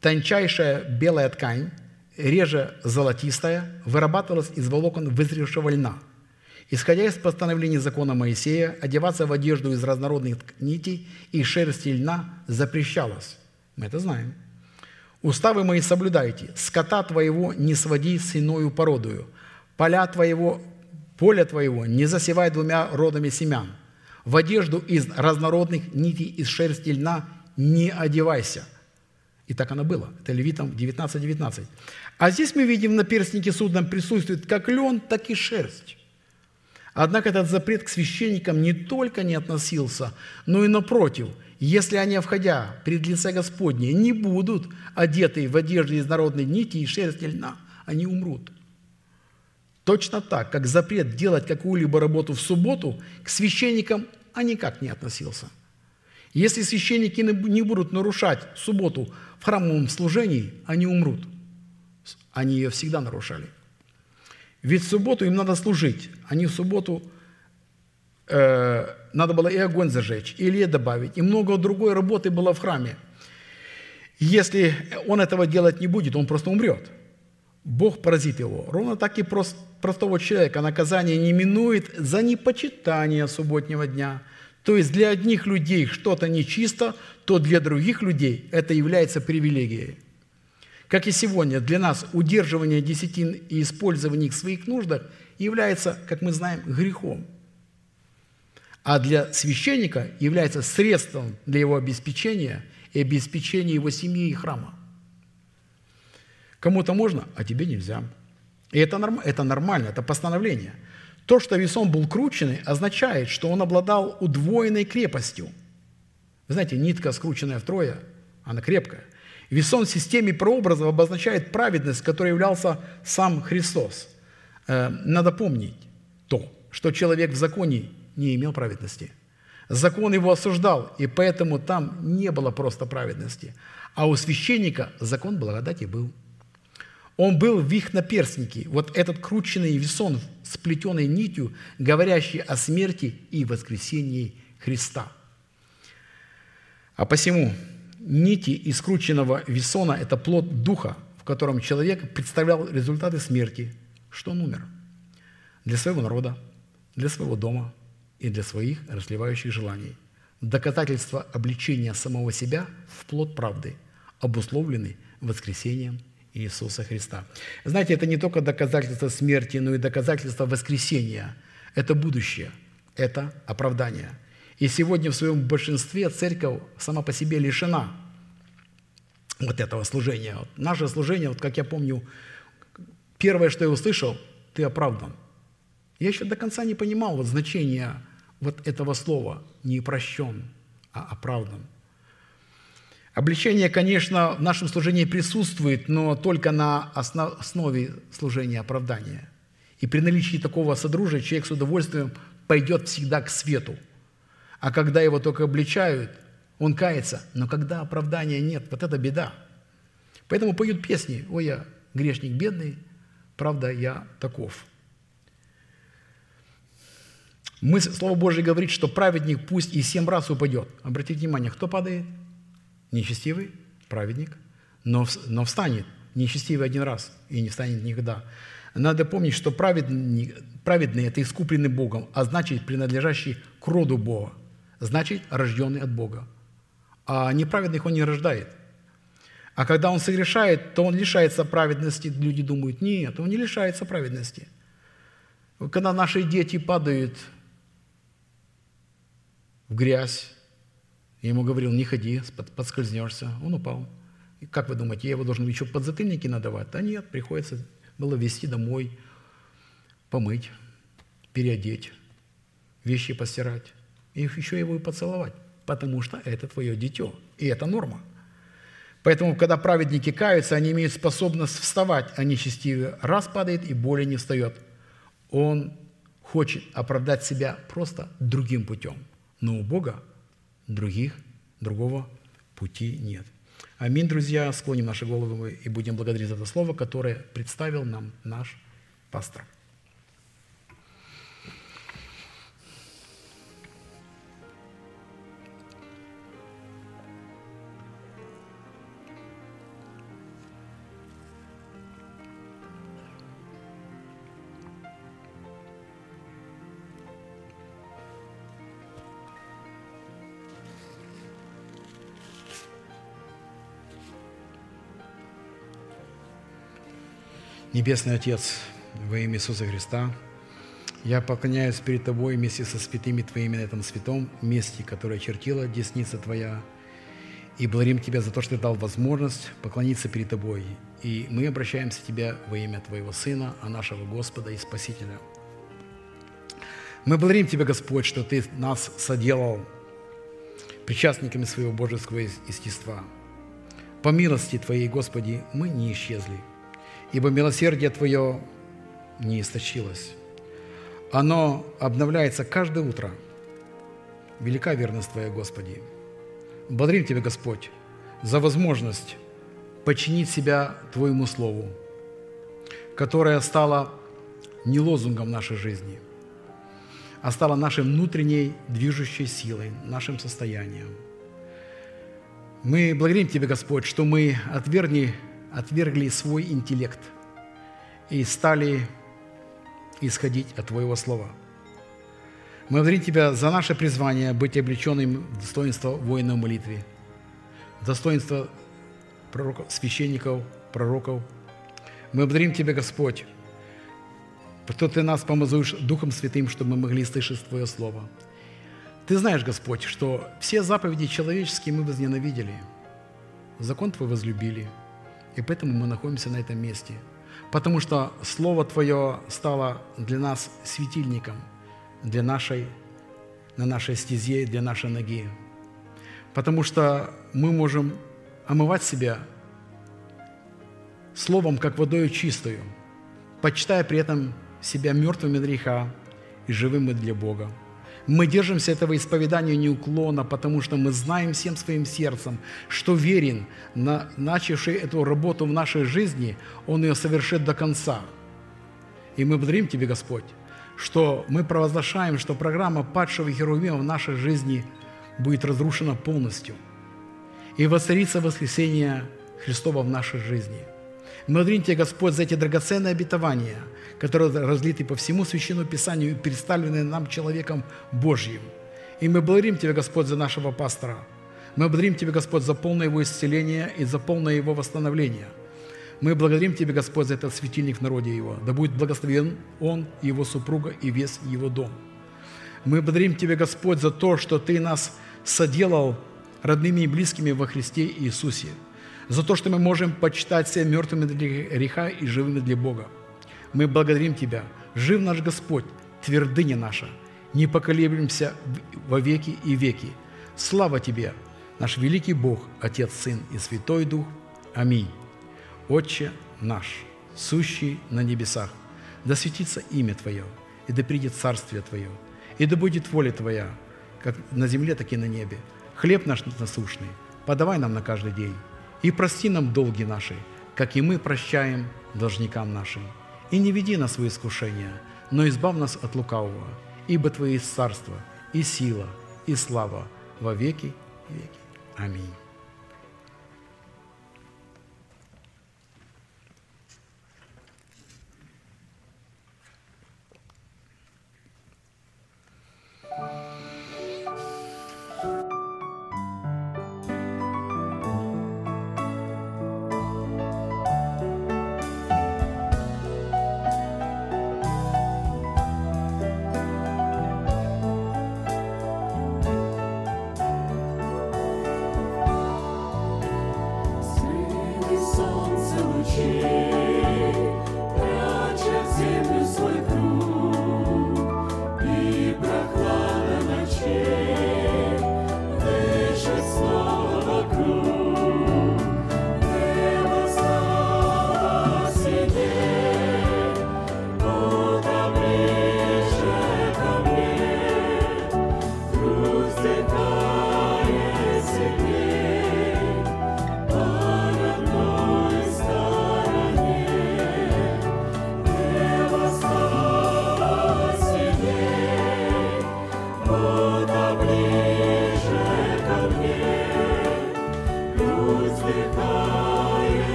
тончайшая белая ткань, реже золотистая, вырабатывалась из волокон вызревшего льна. Исходя из постановлений закона Моисея, одеваться в одежду из разнородных нитей и шерсти льна запрещалось. Мы это знаем – Уставы мои соблюдайте, скота твоего не своди с иною породою, поля твоего, поле твоего не засевай двумя родами семян, в одежду из разнородных нитей из шерсти льна не одевайся». И так оно было. Это Левитам 19.19. 19. А здесь мы видим, на перстнике судном присутствует как лен, так и шерсть. Однако этот запрет к священникам не только не относился, но и напротив – если они, входя пред лице Господне, не будут одеты в одежды из народной нити и шерсти льна, они умрут. Точно так, как запрет делать какую-либо работу в субботу к священникам а никак не относился. Если священники не будут нарушать субботу в храмовом служении, они умрут. Они ее всегда нарушали. Ведь в субботу им надо служить. Они в субботу э, надо было и огонь зажечь, и лед добавить, и много другой работы было в храме. Если он этого делать не будет, он просто умрет. Бог поразит его. Ровно так и прост, простого человека наказание не минует за непочитание субботнего дня. То есть для одних людей что-то нечисто, то для других людей это является привилегией. Как и сегодня, для нас удерживание десятин и использование их в своих нуждах является, как мы знаем, грехом – а для священника является средством для его обеспечения и обеспечения его семьи и храма. Кому-то можно, а тебе нельзя. И это, норм, это нормально, это постановление. То, что весом был крученный, означает, что он обладал удвоенной крепостью. Вы знаете, нитка, скрученная втрое, она крепкая. Весон в системе прообразов обозначает праведность, которой являлся сам Христос. Э, надо помнить то, что человек в законе не имел праведности. Закон его осуждал, и поэтому там не было просто праведности. А у священника закон благодати был. Он был в их наперстнике, вот этот крученный весон, сплетенный нитью, говорящий о смерти и воскресении Христа. А посему нити из крученного весона – это плод духа, в котором человек представлял результаты смерти, что он умер для своего народа, для своего дома – и для своих расливающих желаний. Доказательство обличения самого себя в плод правды, обусловленный воскресением Иисуса Христа. Знаете, это не только доказательство смерти, но и доказательство воскресения. Это будущее, это оправдание. И сегодня в своем большинстве церковь сама по себе лишена вот этого служения. Вот наше служение, вот как я помню, первое, что я услышал, ты оправдан. Я еще до конца не понимал вот значения вот этого слова не прощен, а оправдан. Обличение, конечно, в нашем служении присутствует, но только на основе служения оправдания. И при наличии такого содружия человек с удовольствием пойдет всегда к свету. А когда его только обличают, он кается. Но когда оправдания нет, вот это беда. Поэтому поют песни «Ой, я грешник бедный, правда, я таков». Мы, Слово Божье говорит, что праведник пусть и семь раз упадет. Обратите внимание, кто падает – нечестивый праведник, но, но встанет нечестивый один раз и не встанет никогда. Надо помнить, что праведный, праведный – это искупленный Богом, а значит, принадлежащий к роду Бога, значит, рожденный от Бога. А неправедных он не рождает. А когда он согрешает, то он лишается праведности. Люди думают, нет, он не лишается праведности. Когда наши дети падают в грязь, я ему говорил, не ходи, подскользнешься. Он упал. И как вы думаете, я его должен еще подзатыльники надавать? Да нет, приходится было везти домой, помыть, переодеть, вещи постирать. И еще его и поцеловать, потому что это твое дитё, и это норма. Поэтому, когда праведники каются, они имеют способность вставать, а нечестивый раз падает и более не встает. Он хочет оправдать себя просто другим путем. Но у Бога других, другого пути нет. Аминь, друзья. Склоним наши головы и будем благодарить за это слово, которое представил нам наш пастор. Небесный Отец, во имя Иисуса Христа, я поклоняюсь перед Тобой вместе со святыми Твоими на этом святом месте, которое чертила десница Твоя, и благодарим Тебя за то, что Ты дал возможность поклониться перед Тобой. И мы обращаемся к Тебе во имя Твоего Сына, а нашего Господа и Спасителя. Мы благодарим Тебя, Господь, что Ты нас соделал причастниками своего божеского естества. По милости Твоей, Господи, мы не исчезли – ибо милосердие Твое не истощилось. Оно обновляется каждое утро. Велика верность Твоя, Господи. Благодарим Тебя, Господь, за возможность подчинить себя Твоему Слову, которое стало не лозунгом нашей жизни, а стало нашей внутренней движущей силой, нашим состоянием. Мы благодарим Тебя, Господь, что мы отвергли отвергли свой интеллект и стали исходить от Твоего Слова. Мы благодарим Тебя за наше призвание быть облеченным в достоинство воина в молитве, достоинство пророков, священников, пророков. Мы благодарим Тебя, Господь, что Ты нас помазуешь Духом Святым, чтобы мы могли слышать Твое Слово. Ты знаешь, Господь, что все заповеди человеческие мы возненавидели, закон Твой возлюбили – и поэтому мы находимся на этом месте. Потому что Слово Твое стало для нас светильником, для нашей, на нашей стезе, для нашей ноги. Потому что мы можем омывать себя Словом, как водою чистую, почитая при этом себя мертвыми для греха и живыми для Бога. Мы держимся этого исповедания неуклонно, потому что мы знаем всем своим сердцем, что верен, на, начавший эту работу в нашей жизни, он ее совершит до конца. И мы благодарим Тебе, Господь, что мы провозглашаем, что программа падшего Херувима в нашей жизни будет разрушена полностью. И воцарится воскресение Христова в нашей жизни – благодарим Тебя, Господь, за эти драгоценные обетования, которые разлиты по всему Священному Писанию и представлены нам человеком Божьим. И мы благодарим Тебя, Господь, за нашего пастора. Мы благодарим Тебя, Господь, за полное его исцеление и за полное его восстановление. Мы благодарим Тебя, Господь, за этот светильник в народе его. Да будет благословен он, его супруга и весь его дом. Мы благодарим Тебя, Господь, за то, что Ты нас соделал родными и близкими во Христе Иисусе – за то, что мы можем почитать себя мертвыми для греха и живыми для Бога. Мы благодарим Тебя. Жив наш Господь, твердыня наша. Не поколеблемся во веки и веки. Слава Тебе! наш великий Бог, Отец, Сын и Святой Дух. Аминь. Отче наш, сущий на небесах, да светится имя Твое, и да придет царствие Твое, и да будет воля Твоя, как на земле, так и на небе. Хлеб наш насущный, подавай нам на каждый день, и прости нам долги наши, как и мы прощаем должникам нашим. И не веди нас в искушение, но избав нас от лукавого, ибо Твое есть царство, и сила, и слава во веки веки. Аминь.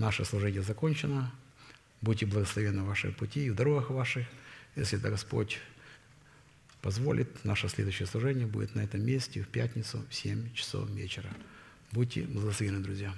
Наше служение закончено. Будьте благословенны в ваших пути и в дорогах ваших. Если это Господь позволит, наше следующее служение будет на этом месте в пятницу в 7 часов вечера. Будьте благословенны, друзья.